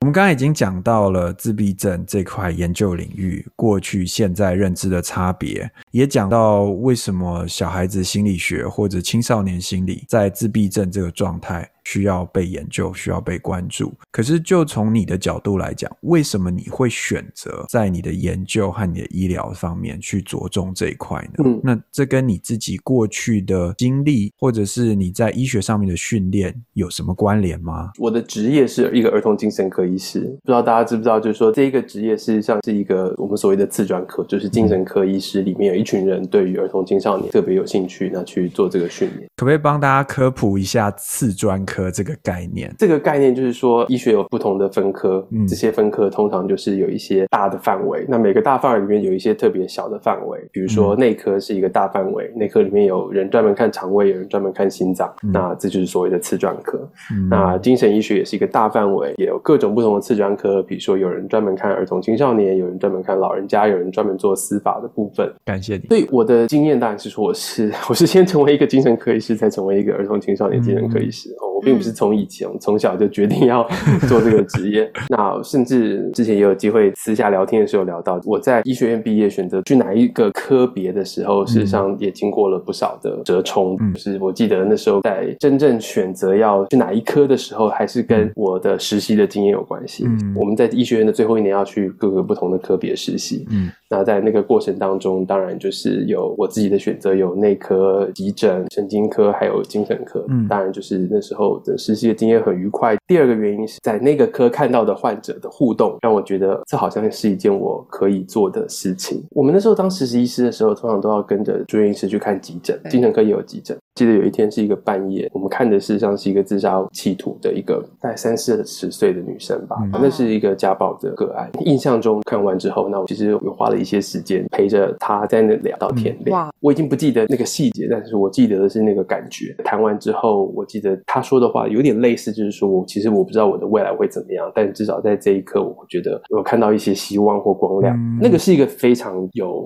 我们刚才已经讲到了自闭症这块研究领域过去、现在认知的差别，也讲到为什么小孩子心理学或者青少年心理在自闭症这个状态。需要被研究，需要被关注。可是，就从你的角度来讲，为什么你会选择在你的研究和你的医疗方面去着重这一块呢？嗯那这跟你自己过去的经历，或者是你在医学上面的训练有什么关联吗？我的职业是一个儿童精神科医师，不知道大家知不知道，就是说这一个职业事实上是一个我们所谓的次专科，就是精神科医师里面有一群人对于儿童青少年特别有兴趣，那去做这个训练。可不可以帮大家科普一下次专科这个概念？这个概念就是说，医学有不同的分科，嗯这些分科通常就是有一些大的范围。那每个大范围里面有一些特别小的范围，比如说嗯内科是一个大范围，内科里面有人专门看肠胃，有人专门看心脏，嗯那这就是所谓的次专科。嗯那精神医学也是一个大范围，也有各种不同的次专科，比如说有人专门看儿童青少年，有人专门看老人家，有人专门做司法的部分。感谢你。所以我的经验当然是说，我是 我是先成为一个精神科医师，再成为一个儿童青少年精神科医师。哦，我并不是从以前从小就决定要 做这个职业。那甚至之前也有机会私下聊天的时候聊到，我在医学院毕业选择去哪一个科别的时候，事实上也经过了不少的折冲。嗯就是我记得那时候在真正选择要去哪一科的时候，还是跟我的实习的经验有关系。嗯我们在医学院的最后一年要去各个不同的科别实习。嗯那在那个过程当中，当然就是有我自己的选择，有内科、急诊、神经科，还有精神科。嗯当然就是那时候的实习的经验很愉快。第二个原因是在那个科看到的患者的互动，让我觉得这好像是一件我可以做的事情。我们那时候当实习医师的时候，通常都要跟着住院医师去看急诊，对精神科也有急诊。记得有一天是一个半夜，我们看的事实上是一个自杀企图的一个大概三四十岁的女生吧，嗯那是一个家暴的个案。印象中看完之后，那我其实有花了一些时间陪着她在那聊到天亮。哇我已经不记得那个细节，但是我记得的是那个感觉。谈完之后，我记得她说的话有点类似，就是说我其实我不知道我的未来会怎么样，但至少在这一刻，我觉得我看到一些希望或光亮。嗯那个是一个非常有。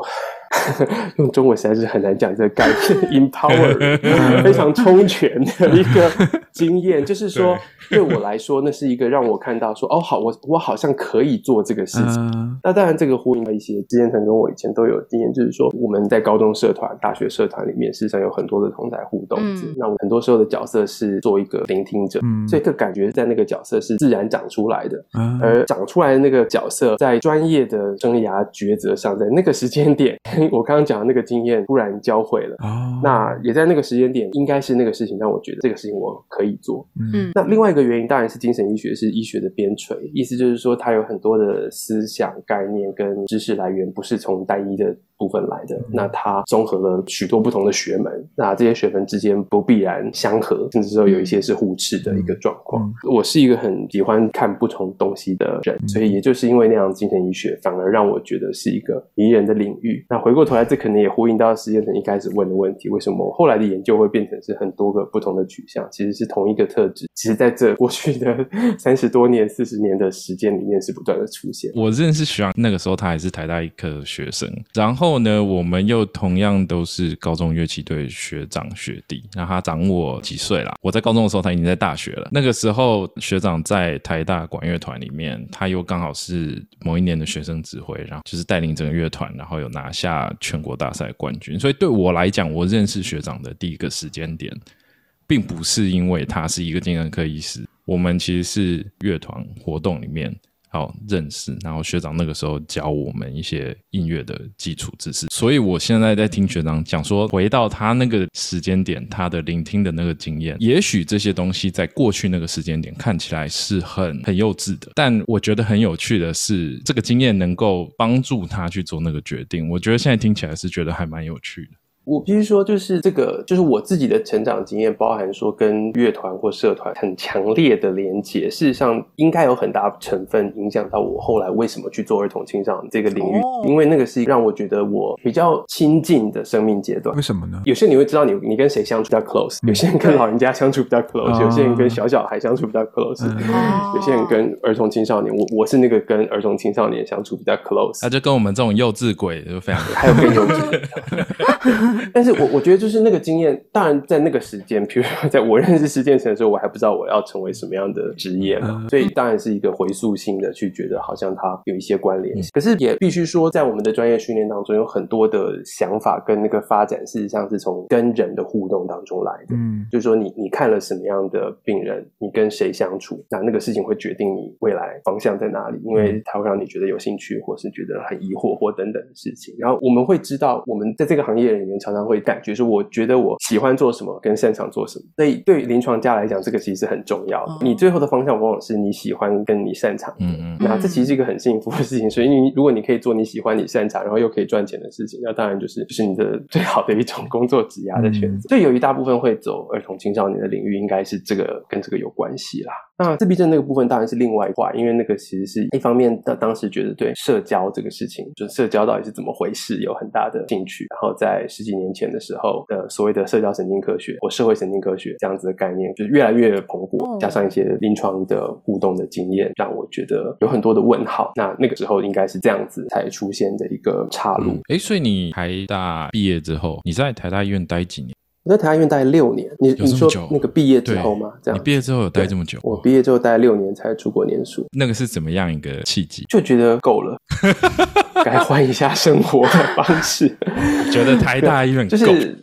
用中文实在是很难讲这个概念，empower 非常充全的一个经验，就是说对。我来说，那是一个让我看到说，哦，好，我我好像可以做这个事情。嗯。那当然，这个呼应了一些之前曾跟我以前都有经验，就是说我们在高中社团、大学社团里面，事实上有很多的同台互动嗯。那我很多时候的角色是做一个聆听者，嗯。所以这个感觉在那个角色是自然长出来的。嗯。而长出来的那个角色，在专业的生涯抉择上，在那个时间点，跟我刚刚讲的那个经验突然交汇了。哦那也在那个时间点，应该是那个事情让我觉得这个事情我可以做。嗯那另外一个原因当然是精神医学是医学的边陲，意思就是说它有很多的思想概念跟知识来源不是从单一的部分来的，那它综合了许多不同的学门，那这些学门之间不必然相合，甚至说有一些是互斥的一个状况。嗯我是一个很喜欢看不同东西的人，所以也就是因为那样，精神医学反而让我觉得是一个迷人的领域。那回过过头来，这可能也呼应到实验层一开始问的问题：为什么后来的研究会变成是很多个不同的取向？其实是同一个特质，其实在这过去的 三十多年、四十年的时间里面是不断的出现。我认识徐昂那个时候他还是台大一科的学生，然后呢，我们又同样都是高中乐器队学长学弟，那他长我几岁啦？我在高中的时候他已经在大学了。那个时候学长在台大管乐团里面，他又刚好是某一年的学生指挥，然后就是带领整个乐团，然后有拿下全国大赛冠军。所以对我来讲，我认识学长的第一个时间点，并不是因为他是一个精神科医师，我们其实是乐团活动里面好认识，然后学长那个时候教我们一些音乐的基础知识，所以我现在在听学长讲说，回到他那个时间点，他的聆听的那个经验，也许这些东西在过去那个时间点看起来是很很幼稚的，但我觉得很有趣的是，这个经验能够帮助他去做那个决定，我觉得现在听起来是觉得还蛮有趣的。我必须说，就是这个，就是我自己的成长经验，包含说跟乐团或社团很强烈的连接，事实上应该有很大成分影响到我后来为什么去做儿童青少年这个领域，哦因为那个是让我觉得我比较亲近的生命阶段为。什么呢？有些你会知道你你跟谁相处比较 close，有些人跟老人家相处比较 close，、哦有些人跟小小孩相处比较 close，、有些人跟儿童青少年，我我是那个跟儿童青少年相处比较 close，、那就跟我们这种幼稚鬼就非常还有更幼稚的。但是我我觉得就是那个经验，当然在那个时间，比如说在我认识施建成的时候，我还不知道我要成为什么样的职业嘛，所以当然是一个回溯性的去觉得好像它有一些关联性。可是也必须说，在我们的专业训练当中，有很多的想法跟那个发展，事实上是从跟人的互动当中来的。嗯，就是说你你看了什么样的病人，你跟谁相处，那那个事情会决定你未来方向在哪里，因为它会让你觉得有兴趣，或是觉得很疑惑或等等的事情。然后我们会知道，我们在这个行业里面常常会感觉说，我觉得我喜欢做什么，跟擅长做什么。所以对临床家来讲，这个其实很重要。你最后的方向往往是你喜欢跟你擅长。嗯嗯，那这其实是一个很幸福的事情。所以你如果你可以做你喜欢、你擅长，然后又可以赚钱的事情，那当然就是就是你的最好的一种工作职涯的选择。所以有一大部分会走儿童青少年的领域，应该是这个跟这个有关系啦。那自闭症那个部分当然是另外一块，因为那个其实是一方面，的当时觉得对社交这个事情，就社交到底是怎么回事，有很大的兴趣。然后在十几年前的时候，呃，所谓的社交神经科学或社会神经科学这样子的概念，就是越来越蓬勃，加上一些临床的互动的经验，让我觉得有很多的问号。那那个时候应该是这样子才出现的一个岔路。哎，所以你台大毕业之后，你在台大医院待几年？我在台大医院待六年，你你说那个毕业之后吗？这样你毕业之后有待这么久？我毕业之后待六年才出国念书，那个是怎么样一个契机？就觉得够了，该换一下生活的方式。觉得台大医院就是，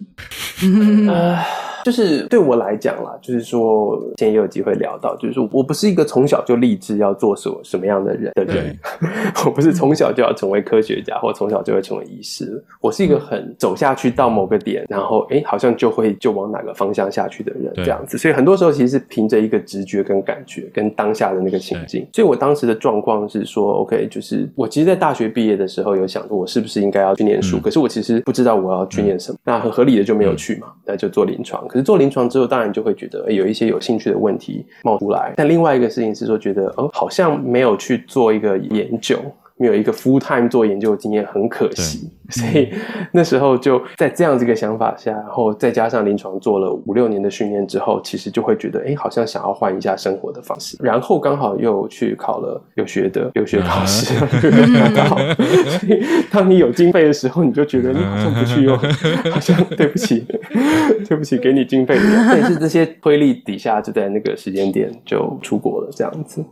呃，就是对我来讲啦，就是说，今天也有机会聊到，就是说我不是一个从小就立志要做什么什么样的人的人，我不是从小就要成为科学家，或从小就会成为医师，我是一个很走下去到某个点，然后哎，好像就会就往哪个方向下去的人这样子，所以很多时候其实是凭着一个直觉跟感觉，跟当下的那个情境。所以我当时的状况是说，OK，就是我其实，在大学毕业的时候有想过，我是不是应该要去念书，嗯。可是我其实不知道我要去念什么，那很合理的就没有去嘛，那就做临床。可是做临床之后，当然就会觉得，有一些有兴趣的问题冒出来。但另外一个事情是说，觉得哦，好像没有去做一个研究。没有一个 full time 做研究的经验，很可惜。所以那时候就在这样这个想法下，然后再加上临床做了五六年的训练之后，其实就会觉得，哎，好像想要换一下生活的方式。然后刚好又去考了有学的有学考试。所以 当你有经费的时候，你就觉得你好像不去用，好像对不起，对不起，给你经费。但是这些推力底下，就在那个时间点就出国了，这样子。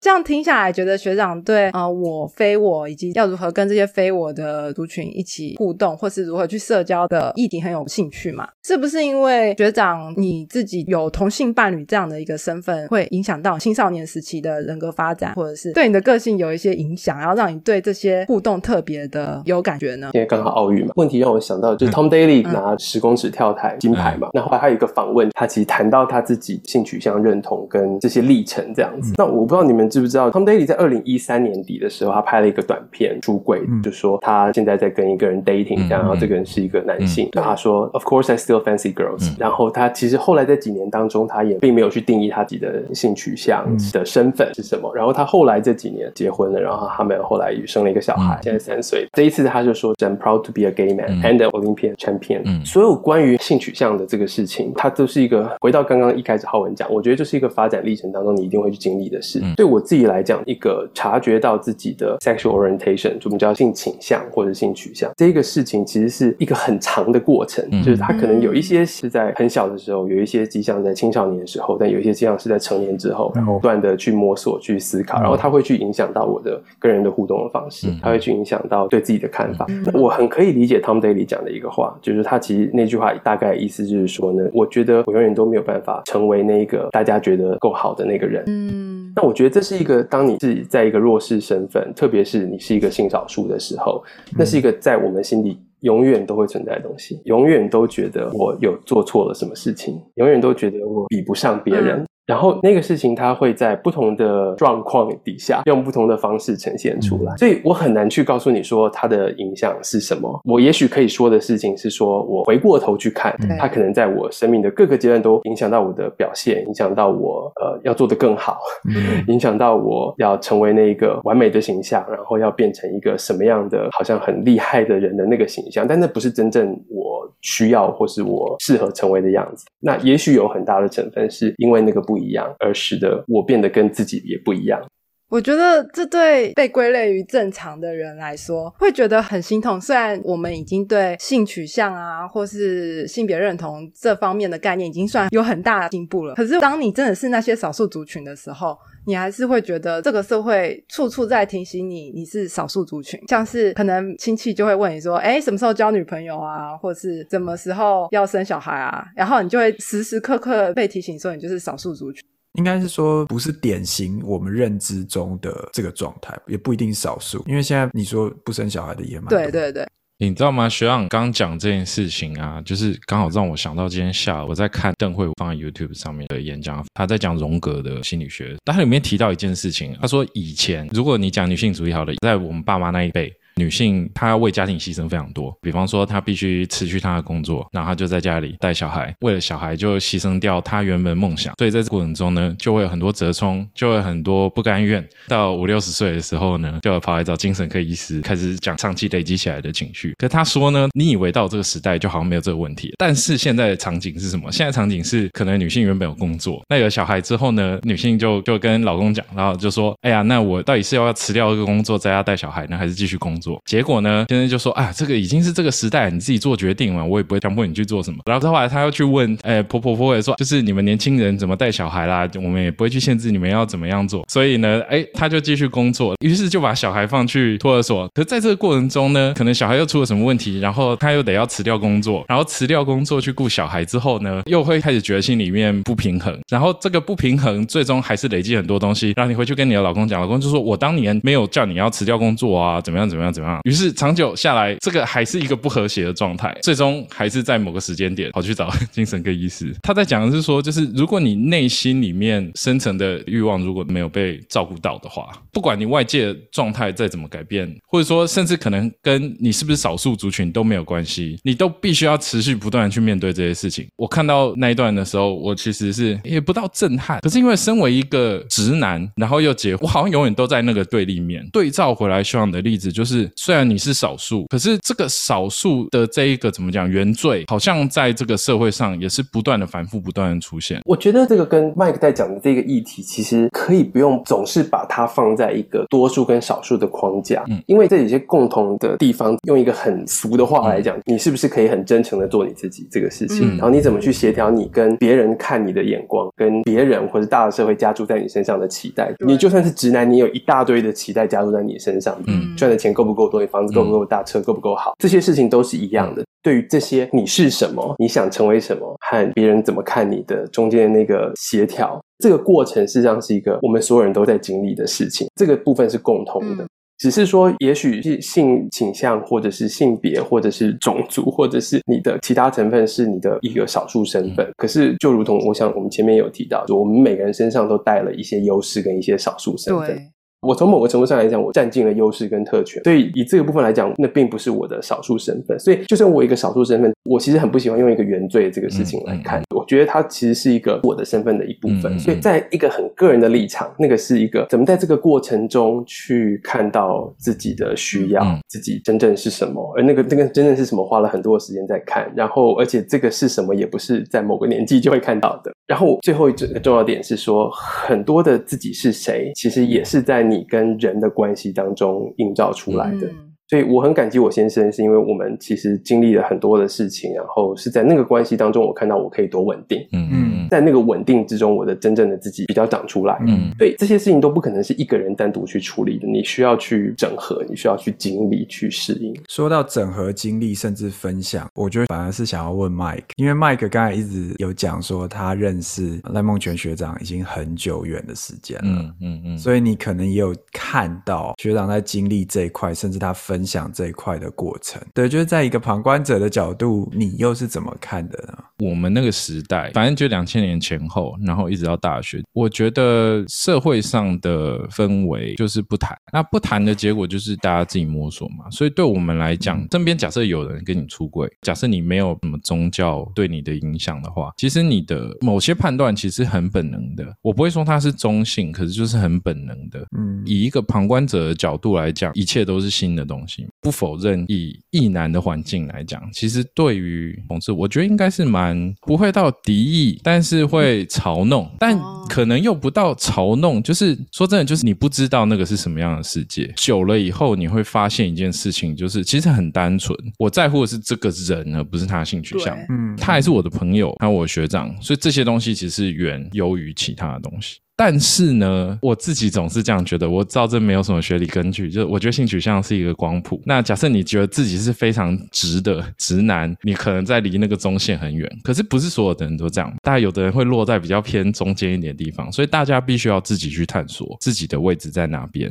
这样听下来，觉得学长对呃我非我以及要如何跟这些非我的族群一起互动，或是如何去社交的议题很有兴趣嘛？是不是因为学长你自己有同性伴侣这样的一个身份，会影响到青少年时期的人格发展，或者是对你的个性有一些影响，然后让你对这些互动特别的有感觉呢？因为刚好奥运嘛，问题让我想到就是 Tom Daly 拿十公尺跳台金牌嘛，那后来还有一个访问，他其实谈到他自己性取向认同跟这些历程这样子。那我不知道你们知不知道，Tom Daly 在二零一三年底的时候，他拍了一个短片出柜，就说他现在在跟一个人 dating，这样，然后这个人是一个男性，他说 Of course I still fancy girls，然后他其实后来在几年当中，他也并没有去定义他自己的性取向的身份是什么，然后他后来这几年结婚了，然后他们后来也生了一个小孩，现在三岁。这一次他就说，I'm proud to be a gay man and an Olympian champion。嗯。所有关于性取向的这个事情，它都是一个回到刚刚一开始浩文讲，我觉得就是一个发展历程当中你一定会去经历的事。对我自己来讲，一个察觉到自己的 sexual orientation，就我们叫性倾向或者性取向，这个事情其实是一个很长的过程，嗯。就是它可能有一些是在很小的时候，有一些迹象在青少年的时候，但有一些迹象是在成年之后，然后不断的去摸索、去思考，然后它会去影响到我的跟人的互动的方式，它会去影响到对自己的看法。那我很可以理解 Tom Daly 讲的一个话，就是他其实那句话大概意思就是说呢，我觉得我永远都没有办法成为那个大家觉得够好的那个人。嗯，那我觉得这是一个，当你自己在一个弱势身份，特别是你是一个性少数的时候，那是一个在我们心里永远都会存在的东西，永远都觉得我有做错了什么事情，永远都觉得我比不上别人。然后那个事情，它会在不同的状况底下，用不同的方式呈现出来，所以我很难去告诉你说它的影响是什么。我也许可以说的事情是说，我回过头去看，它可能在我生命的各个阶段都影响到我的表现，影响到我呃要做得更好，影响到我要成为那一个完美的形象，然后要变成一个什么样的好像很厉害的人的那个形象，但那不是真正我需要或是我适合成为的样子。那也许有很大的成分是因为那个不一样，而使得我变得跟自己也不一样。我觉得这对被归类于正常的人来说，会觉得很心痛。虽然我们已经对性取向啊，或是性别认同这方面的概念已经算有很大的进步了，可是当你真的是那些少数族群的时候，你还是会觉得这个社会处处在提醒你你是少数族群。像是可能亲戚就会问你说：“哎，什么时候交女朋友啊？或是什么时候要生小孩啊？”然后你就会时时刻刻被提醒说你就是少数族群。应该是说不是典型我们认知中的这个状态，也不一定少数。因为现在你说不生小孩的也蛮多对对对，你知道吗？学长刚讲这件事情啊，就是刚好让我想到今天下午我在看邓慧放在 YouTube 上面的演讲，他在讲荣格的心理学，但他里面提到一件事情，他说以前如果你讲女性主义好了，在我们爸妈那一辈。女性她为家庭牺牲非常多，比方说她必须辞去她的工作，然后她就在家里带小孩，为了小孩就牺牲掉她原本梦想，所以在这过程中呢，就会有很多折冲，就会很多不甘愿。到五六十岁的时候呢，就要跑来找精神科医师，开始讲长期累积起来的情绪。可他说呢，你以为到这个时代就好像没有这个问题，但是现在的场景是什么？现在场景是可能女性原本有工作，那有小孩之后呢，女性就就跟老公讲，然后就说，哎呀，那我到底是要辞掉这个工作在家带小孩呢，还是继续工作？结果呢，先生就说，啊，这个已经是这个时代，你自己做决定嘛，我也不会强迫你去做什么。然后后来他又去问，哎，婆婆婆也说，就是你们年轻人怎么带小孩啦，我们也不会去限制你们要怎么样做。所以呢，哎，他就继续工作，于是就把小孩放去托儿所。可在这个过程中呢，可能小孩又出了什么问题，然后他又得要辞掉工作，然后辞掉工作去顾小孩之后呢，又会开始觉得心里面不平衡，然后这个不平衡最终还是累积很多东西，然后你回去跟你的老公讲，老公就说我当年没有叫你要辞掉工作啊，怎么样怎么样怎么样。于是长久下来，这个还是一个不和谐的状态，最终还是在某个时间点跑去找 精神科医师。他在讲的是说，就是如果你内心里面深层的欲望如果没有被照顾到的话，不管你外界状态再怎么改变，或者说甚至可能跟你是不是少数族群都没有关系，你都必须要持续不断的去面对这些事情。我看到那一段的时候，我其实是也不到震撼，可是因为身为一个直男，然后又结，我好像永远都在那个对立面。对照回来，希望的例子就是，虽然你是少数，可是这个少数的这一个怎么讲原罪，好像在这个社会上也是不断的反复、不断的出现。我觉得这个跟 Mike 在讲的这个议题，其实可以不用总是把它放在一个多数跟少数的框架，嗯因为这有些共同的地方，用一个很俗的话来讲，你是不是可以很真诚的做你自己这个事情，嗯然后你怎么去协调你跟别人看你的眼光，跟别人或者大的社会加注在你身上的期待，你就算是直男，你有一大堆的期待加注在你身上，嗯赚的钱够不够多，你房子够不够大，车够不够好，这些事情都是一样的。对于这些你是什么，你想成为什么，和别人怎么看你的中间的那个协调，这个过程实际上是一个我们所有人都在经历的事情，这个部分是共通的。嗯只是说，也许是性倾向，或者是性别，或者是种族，或者是你的其他成分是你的一个少数身份。可是，就如同我想我们前面有提到，就我们每个人身上都带了一些优势跟一些少数身份。对，我从某个程度上来讲，我占尽了优势跟特权，所以以这个部分来讲，那并不是我的少数身份。所以，就算我一个少数身份，我其实很不喜欢用一个原罪这个事情来看。嗯我觉得它其实是一个我的身份的一部分。所以，在一个很个人的立场，那个是一个怎么在这个过程中去看到自己的需要，嗯自己真正是什么，而那个那个真正是什么，花了很多的时间在看。然后，而且这个是什么，也不是在某个年纪就会看到的。然后，最后一个重要点是说，很多的自己是谁，其实也是在你跟人的关系当中映照出来的。所以我很感激我先生，是因为我们其实经历了很多的事情，然后是在那个关系当中，我看到我可以多稳定，嗯嗯在那个稳定之中，我的真正的自己比较长出来。嗯对这些事情都不可能是一个人单独去处理的，你需要去整合，你需要去经历、去适应。说到整合经历甚至分享，我觉得反而是想要问 Mike，因为 Mike 刚才一直有讲说他认识赖梦泉学长已经很久远的时间了。嗯嗯嗯，所以你可能也有看到学长在经历这一块，甚至他分享这一块的过程。对，就是在一个旁观者的角度，你又是怎么看的呢？我们那个时代，反正就两千年前后，然后一直到大学，我觉得社会上的氛围就是不谈。那不谈的结果就是大家自己摸索嘛。所以对我们来讲，身边假设有人跟你出轨，假设你没有什么宗教对你的影响的话，其实你的某些判断其实很本能的。我不会说它是中性，可是就是很本能的。嗯以一个个旁观者的角度来讲，一切都是新的东西。不否认，以异男的环境来讲，其实对于同志，我觉得应该是蛮不会到敌意，但是会嘲弄，但可能又不到嘲弄。就是说真的，就是你不知道那个是什么样的世界。久了以后，你会发现一件事情，就是其实很单纯。我在乎的是这个人，而不是他的性取向。嗯，他还是我的朋友，还有我学长，所以这些东西其实是远优于其他的东西。但是呢，我自己总是这样觉得，我知道这没有什么学理根据，就我觉得性取向是一个光谱。那假设你觉得自己是非常直的直男，你可能在离那个中线很远。可是不是所有的人都这样，大家有的人会落在比较偏中间一点地方，所以大家必须要自己去探索自己的位置在哪边。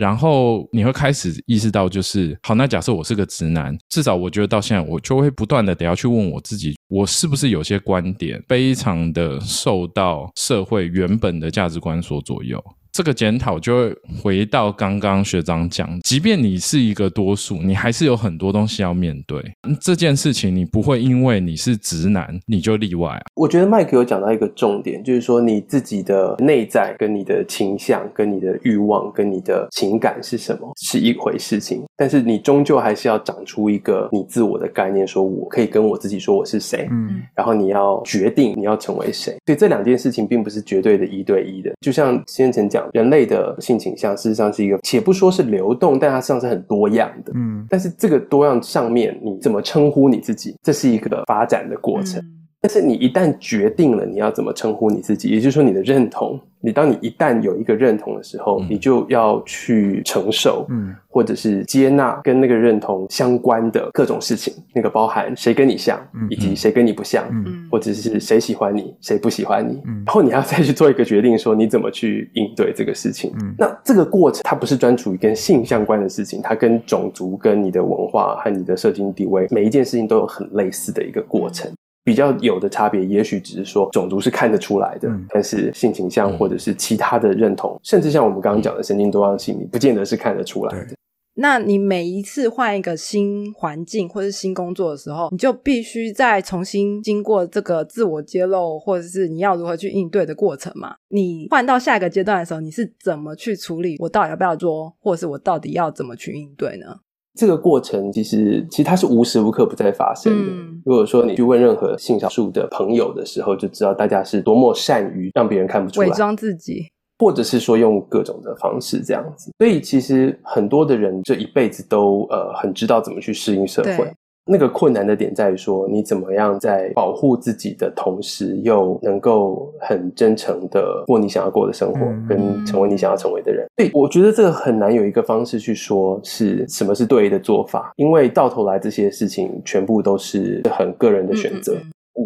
然后你会开始意识到，就是好，那假设我是个直男，至少我觉得到现在，我就会不断的得要去问我自己，我是不是有些观点非常的受到社会原本的价值观所左右。这个检讨就会回到刚刚学长讲，即便你是一个多数，你还是有很多东西要面对。这件事情你不会因为你是直男你就例外啊。我觉得麦克有讲到一个重点，就是说你自己的内在跟你的倾向、跟你的欲望、跟你的情感是什么是一回事情，但是你终究还是要长出一个你自我的概念，说我可以跟我自己说我是谁，嗯，然后你要决定你要成为谁。所以这两件事情并不是绝对的一对一的，就像先前讲。人类的性倾向事实上是一个，且不说是流动，但它实际上是很多样的。嗯，但是这个多样上面，你怎么称呼你自己，这是一个发展的过程。但是你一旦决定了你要怎么称呼你自己，也就是说你的认同。你当你一旦有一个认同的时候，你就要去承受，嗯，或者是接纳跟那个认同相关的各种事情，那个包含谁跟你像，以及谁跟你不像，嗯，或者是谁喜欢你，谁不喜欢你，嗯，然后你要再去做一个决定，说你怎么去应对这个事情。嗯，那这个过程它不是专属于跟性相关的事情，它跟种族、跟你的文化和你的社经地位，每一件事情都有很类似的一个过程。比较有的差别，也许只是说种族是看得出来的，但是性倾向或者是其他的认同，甚至像我们刚刚讲的神经多样性，你不见得是看得出来的。那你每一次换一个新环境或是新工作的时候，你就必须再重新经过这个自我揭露，或者是你要如何去应对的过程嘛？你换到下一个阶段的时候，你是怎么去处理？我到底要不要做，或者是我到底要怎么去应对呢？这个过程其实，其实它是无时无刻不在发生的。如果说你去问任何性少数的朋友的时候，就知道大家是多么善于让别人看不出来，伪装自己，或者是说用各种的方式这样子。所以其实很多的人这一辈子都呃很知道怎么去适应社会。那个困难的点在于说，你怎么样在保护自己的同时，又能够很真诚的过你想要过的生活，跟成为你想要成为的人。对，我觉得这个很难有一个方式去说是什么是对的做法，因为到头来这些事情全部都是很个人的选择。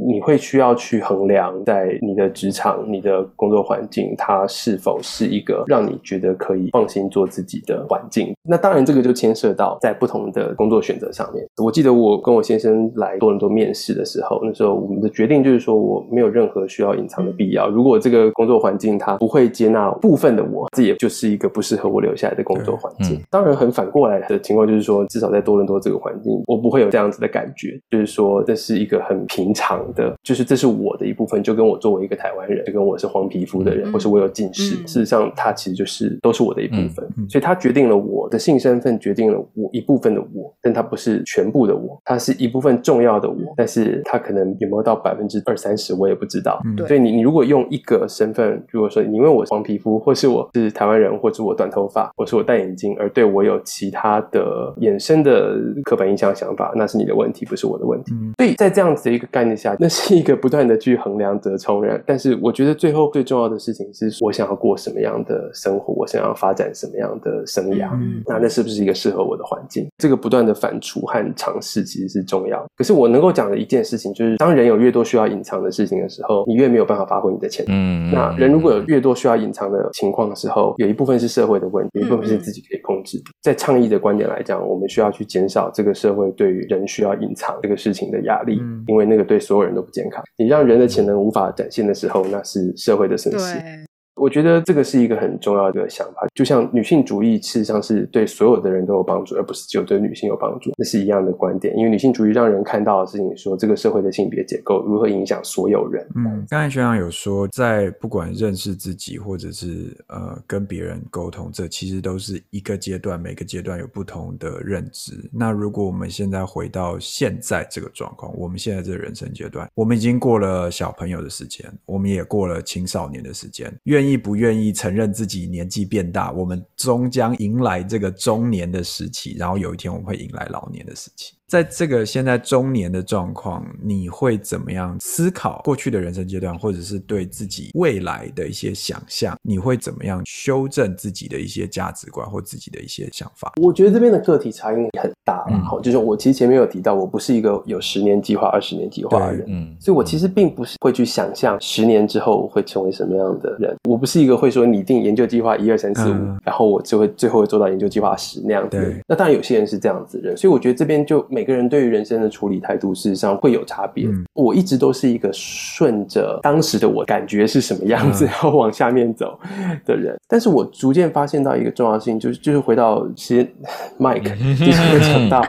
你会需要去衡量，在你的职场、你的工作环境，它是否是一个让你觉得可以放心做自己的环境。那当然，这个就牵涉到在不同的工作选择上面。我记得我跟我先生来多伦多面试的时候，那时候我们的决定就是说，我没有任何需要隐藏的必要。如果这个工作环境它不会接纳部分的我，这也就是一个不适合我留下来的工作环境。当然，很反过来的情况就是说，至少在多伦多这个环境，我不会有这样子的感觉，就是说这是一个很平常。的，就是这是我的一部分，就跟我作为一个台湾人，就跟我是黄皮肤的人，或是我有近视，事实上，它其实就是都是我的一部分，所以它决定了我的性身份，决定了我一部分的我，但它不是全部的我，它是一部分重要的我，但是它可能有没有到百分之二三十，我也不知道。所以你你如果用一个身份，如果说你因为我黄皮肤，或是我是台湾人，或是我短头发，或是我戴眼镜，而对我有其他的衍生的刻板印象想法，那是你的问题，不是我的问题。所以在这样子的一个概念下。那是一个不断的去衡量折冲然，但是我觉得最后最重要的事情是我想要过什么样的生活，我想要发展什么样的生涯，嗯那那是不是一个适合我的环境？这个不断的反刍和尝试其实是重要。可是我能够讲的一件事情就是，当人有越多需要隐藏的事情的时候，你越没有办法发挥你的潜能。那人如果有越多需要隐藏的情况的时候，有一部分是社会的问题，有一部分是自己可以控制的。在倡议的观点来讲，我们需要去减少这个社会对于人需要隐藏这个事情的压力，因为那个对所有所有人。都不健康。你让人的潜能无法展现的时候，那是社会的损失。我觉得这个是一个很重要的想法，就像女性主义事实上是对所有的人都有帮助，而不是只有对女性有帮助，那是一样的观点。因为女性主义让人看到的事情，说这个社会的性别结构如何影响所有人。嗯，刚才学长有说，在不管认识自己或者是呃跟别人沟通，这其实都是一个阶段，每个阶段有不同的认知。那如果我们现在回到现在这个状况，我们现在这个人生阶段，我们已经过了小朋友的时间，我们也过了青少年的时间，愿愿意不愿意承认自己年纪变大，我们终将迎来这个中年的时期，然后有一天我们会迎来老年的时期。在这个现在中年的状况，你会怎么样思考过去的人生阶段，或者是对自己未来的一些想象？你会怎么样修正自己的一些价值观或自己的一些想法？我觉得这边的个体差异很大。好，就是我其实前面有提到，我不是一个有十年计划、二十年计划的人，嗯，所以我其实并不是会去想象十年之后会成为什么样的人。我不是一个会说拟定研究计划一二三四五，然后我就会最后会做到研究计划十那样子。那当然有些人是这样子的人，所以我觉得这边就每个人对于人生的处理态度，事实上会有差别。我一直都是一个顺着当时的我感觉是什么样子，然后往下面走的人。但是我逐渐发现到一个重要性，就是就是回到其实 Mike 之前讲到。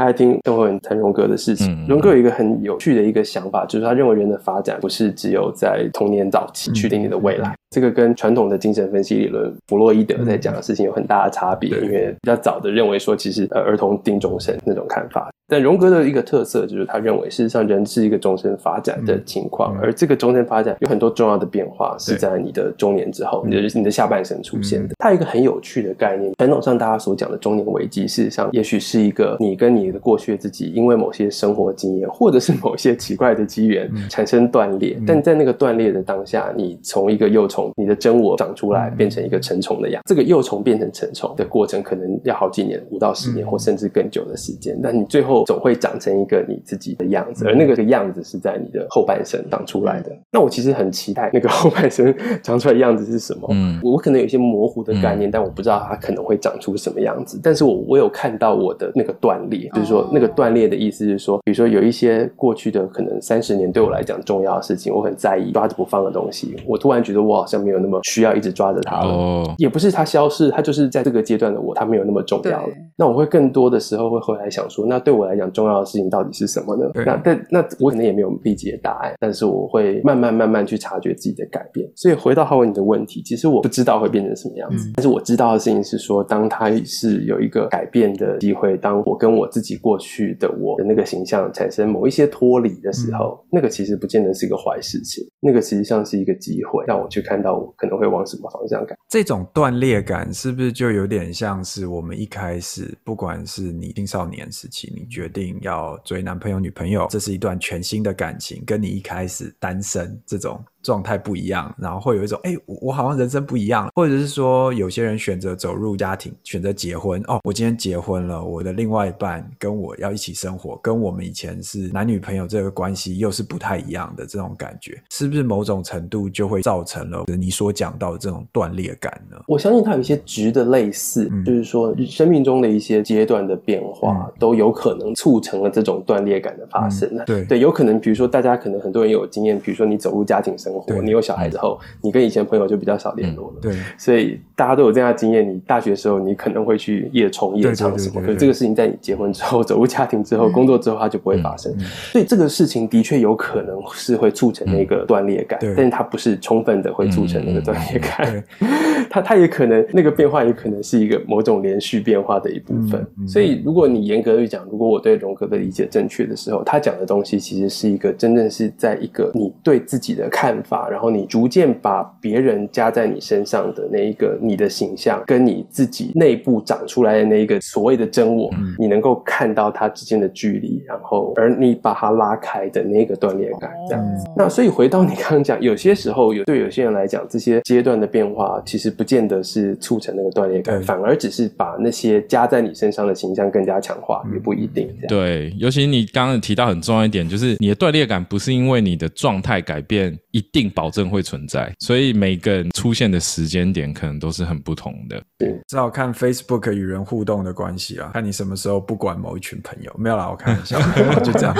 他在听邓慧文谈荣格的事情。荣格有一个很有趣的一个想法，就是他认为人的发展不是只有在童年早期确定你的未来。这个跟传统的精神分析理论弗洛伊德在讲的事情有很大的差别，因为比较早的认为说，其实呃儿童定终身那种看法。但荣格的一个特色就是他认为，事实上人是一个终身发展的情况，而这个终身发展有很多重要的变化是在你的中年之后，你的你的下半生出现的。他有一个很有趣的概念，传统上大家所讲的中年危机，事实上也许是一个你跟你的过去的自己，因为某些生活经验或者是某些奇怪的机缘产生断裂，但在那个断裂的当下，你从一个幼虫，你的真我长出来，变成一个成虫的样。这个幼虫变成成虫的过程，可能要好几年，五到十年，或甚至更久的时间。但你最后总会长成一个你自己的样子，而那个个样子是在你的后半生长出来的。那我其实很期待那个后半生长出来的样子是什么。嗯，我可能有一些模糊的概念，但我不知道它可能会长出什么样子。但是我我有看到我的那个断裂，就是说那个断裂的意思是说，比如说有一些过去的可能三十年对我来讲重要的事情，我很在意抓着不放的东西，我突然觉得我好像没有那么需要一直抓着它了。哦，也不是它消失，它就是在这个阶段的我，它没有那么重要了。那我会更多的时候会回来想说，那对我来讲重要的事情到底是什么呢？那但那我可能也没有立即的答案，但是我会慢慢慢慢去察觉自己的改变。所以回到浩文你的问题，其实我不知道会变成什么样子，但是我知道的事情是说，当他是有一个改变的机会，当我跟我自己过去的我的那个形象产生某一些脱离的时候，那个其实不见得是一个坏事情，那个实际上是一个机会，让我去看到我可能会往什么方向改。这种断裂感是不是就有点像是我们一开始，不管是你青少年时期，你决定要追男朋友、女朋友，这是一段全新的感情，跟你一开始单身这种。状态不一样，然后会有一种哎，我好像人生不一样，或者是说有些人选择走入家庭，选择结婚哦，我今天结婚了，我的另外一半跟我要一起生活，跟我们以前是男女朋友这个关系又是不太一样的这种感觉，是不是某种程度就会造成了你所讲到的这种断裂感呢？我相信它有一些值的类似，就是说生命中的一些阶段的变化都有可能促成了这种断裂感的发生。对对，有可能比如说大家可能很多人有经验，比如说你走入家庭生。生活，你有小孩之后，你跟以前朋友就比较少联络了。对，所以大家都有这样的经验。你大学的时候，你可能会去夜冲夜唱什么，可是这个事情在你结婚之后、走入家庭之后、工作之后，它就不会发生。所以这个事情的确有可能是会促成那个断裂感，但是它不是充分的会促成那个断裂感。它它也可能那个变化也可能是一个某种连续变化的一部分。所以如果你严格去讲，如果我对荣格的理解正确的时候，他讲的东西其实是一个真正是在一个你对自己的看。法，然后你逐渐把别人加在你身上的那一个你的形象，跟你自己内部长出来的那一个所谓的真我，你能够看到它之间的距离，然后而你把它拉开的那个断裂感，这样子。那所以回到你刚刚讲，有些时候有对有些人来讲，这些阶段的变化其实不见得是促成那个断裂感，反而只是把那些加在你身上的形象更加强化，也不一定。对，尤其你刚刚提到很重要一点，就是你的断裂感不是因为你的状态改变一定保证会存在，所以每个人出现的时间点可能都是很不同的。只好看 Facebook 与人互动的关系啊，看你什么时候不管某一群朋友。没有啦，我开玩笑，就这样。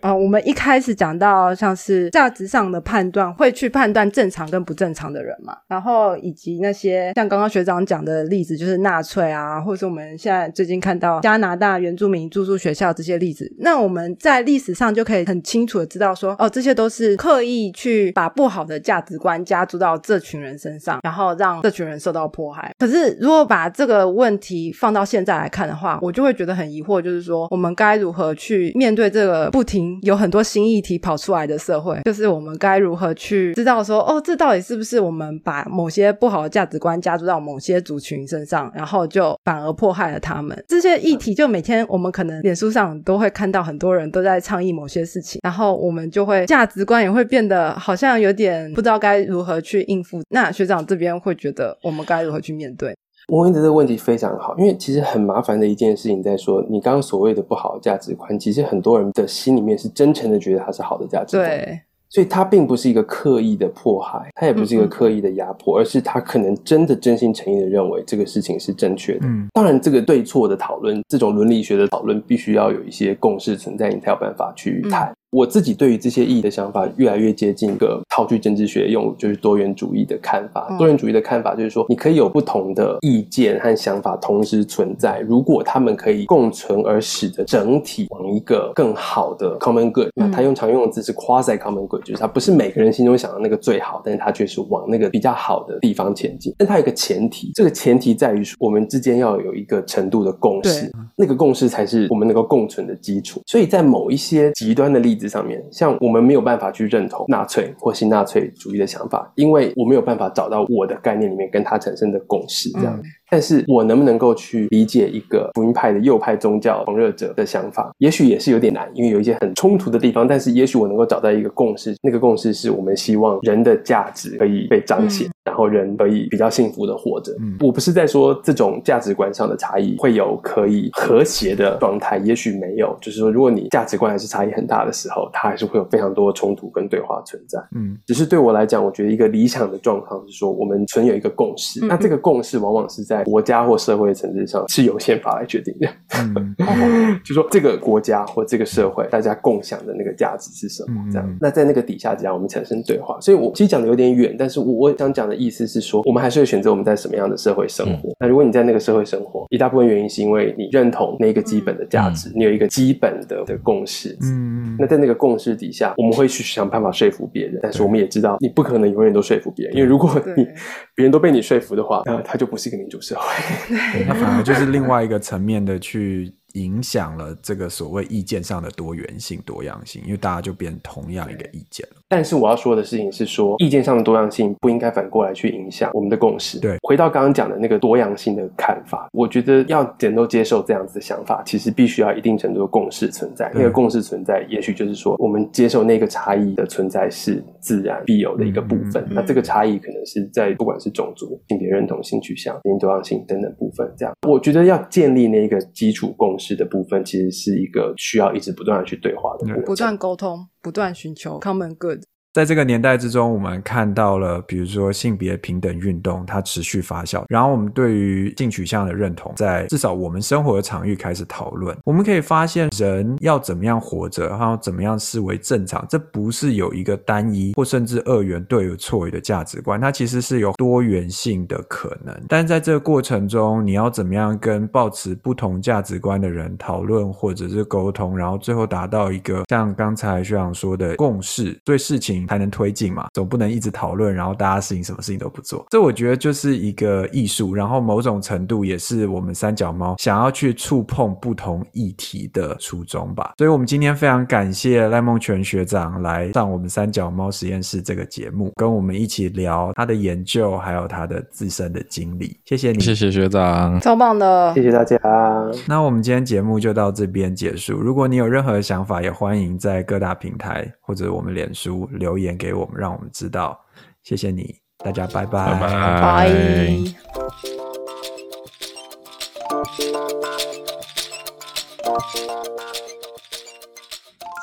啊、我们一开始讲到像是价值上的判断，会去判断正常跟不正常的人嘛，然后以及那些像刚刚学长讲的例子，就是纳粹啊，或者是我们现在最近看到加拿大原住民住宿学校这些例子，那我们在历史上就可以很清楚的知道说，哦，这些都是刻意去把不好的价值观加注到这群人身上，然后让这群人受到迫害。可是如果把这个问题放到现在来看的话，我就会觉得很疑惑，就是说我们该如何去面对这个不停有很多新议题跑出来的社会？就是我们该如何去知道说，哦，这到底是不是我们把某些不好的价值观加注到某些族群身上，然后就反而迫害了他们？这些议题就每天我们可能脸书上都会看到很多人都在倡议某些事情，然后我们就会价值观也会变得好像有点不知道该如何去应付。那学长这边会觉得我们该如何去面对？我问的这个问题非常好，因为其实很麻烦的一件事情，在说你刚刚所谓的不好的价值观，其实很多人的心里面是真诚的觉得它是好的价值观，对，所以它并不是一个刻意的迫害，它也不是一个刻意的压迫，而是他可能真的真心诚意的认为这个事情是正确的。嗯，当然，这个对错的讨论，这种伦理学的讨论，必须要有一些共识存在，你才有办法去谈。我自己对于这些意义的想法，越来越接近一个套句政治学用，就是多元主义的看法。嗯多元主义的看法就是说，你可以有不同的意见和想法同时存在，如果他们可以共存，而使得整体往一个更好的 common good。那他用常用的字是 quasi common good，就是它不是每个人心中想的那个最好，但是它却是往那个比较好的地方前进。但它有一个前提，这个前提在于说我们之间要有一个程度的共识，那个共识才是我们能够共存的基础。所以在某一些极端的例子上面，像我们没有办法去认同纳粹或新纳粹主义的想法，因为我没有办法找到我的概念里面跟他产生的共识，这样。但是我能不能够去理解一个福音派的右派宗教狂热者的想法，也许也是有点难，因为有一些很冲突的地方。但是也许我能够找到一个共识，那个共识是我们希望人的价值可以被彰显，嗯然后人可以比较幸福的活着。嗯我不是在说这种价值观上的差异会有可以和谐的状态，也许没有。就是说，如果你价值观还是差异很大的时候，它还是会有非常多的冲突跟对话存在。嗯只是对我来讲，我觉得一个理想的状况是说，我们存有一个共识。嗯那这个共识往往是在国家或社会层次上是由宪法来决定的。嗯 就说这个国家或这个社会，大家共享的那个价值是什么？嗯这样，那在那个底下，这样我们产生对话。所以我其实讲的有点远，但是我我想讲的意思是说，我们还是会选择我们在什么样的社会生活。那如果你在那个社会生活，一大部分原因是因为你认同那个基本的价值，你有一个基本的的共识。嗯那在那个共识底下，我们会去想办法说服别人，但是我们也知道，你不可能永远都说服别人，因为如果你对别人都被你说服的话，那他就不是一个民主社会。那反而就是另外一个层面的去影响了这个所谓意见上的多元性、多样性，因为大家就变同样一个意见了。但是我要说的事情是说，意见上的多样性不应该反过来去影响我们的共识。对回到刚刚讲的那个多样性的看法，我觉得要能够接受这样子的想法，其实必须要一定程度的共识存在。那个共识存在，也许就是说，我们接受那个差异的存在是自然必有的一个部分。嗯嗯那这个差异可能是在不管是种族、性别认同、性取向、性多样性等等部分，这样。我觉得要建立那个基础共识的部分，其实是一个需要一直不断的去对话的过程。不断沟通，不断寻求 common good。在这个年代之中，我们看到了，比如说性别平等运动，它持续发酵，然后我们对于性取向的认同，在至少我们生活的场域开始讨论。我们可以发现，人要怎么样活着，然后怎么样视为正常，这不是有一个单一或甚至二元对与错的价值观，它其实是有多元性的可能。但在这个过程中，你要怎么样跟抱持不同价值观的人讨论或者是沟通，然后最后达到一个像刚才学长说的共识，对事情才能推进嘛，总不能一直讨论，然后大家事情什么事情都不做。这我觉得就是一个艺术，然后某种程度也是我们三脚猫想要去触碰不同议题的初衷吧。所以，我们今天非常感谢赖梦泉学长来上我们三脚猫实验室这个节目，跟我们一起聊他的研究，还有他的自身的经历。谢谢你，谢谢学长。超棒的谢，谢大家。那我们今天节目就到这边结束。如果你有任何的想法，也欢迎在各大平台或者我们脸书留言给我们，让我们知道。谢谢你，大家拜拜，拜拜拜。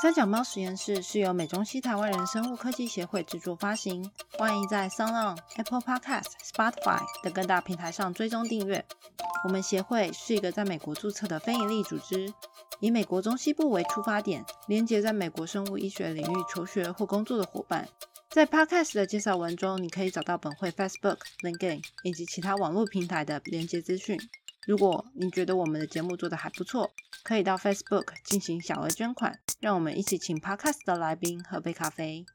三角猫实验室是由美中西台湾人生物科技协会制作发行，欢迎在 s o n Apple Podcast、Spotify 等各大平台上追踪订阅。我们协会是一个在美国注册的非营利组织，以美国中西部为出发点，连接在美国生物医学领域求学或工作的伙伴。在 Podcast 的介绍文中，你可以找到本会 Facebook、LinkedIn 以及其他网络平台的连接资讯。如果你觉得我们的节目做得还不错，可以到 Facebook 进行小额捐款。让我们一起请 Podcast 的来宾喝杯咖啡。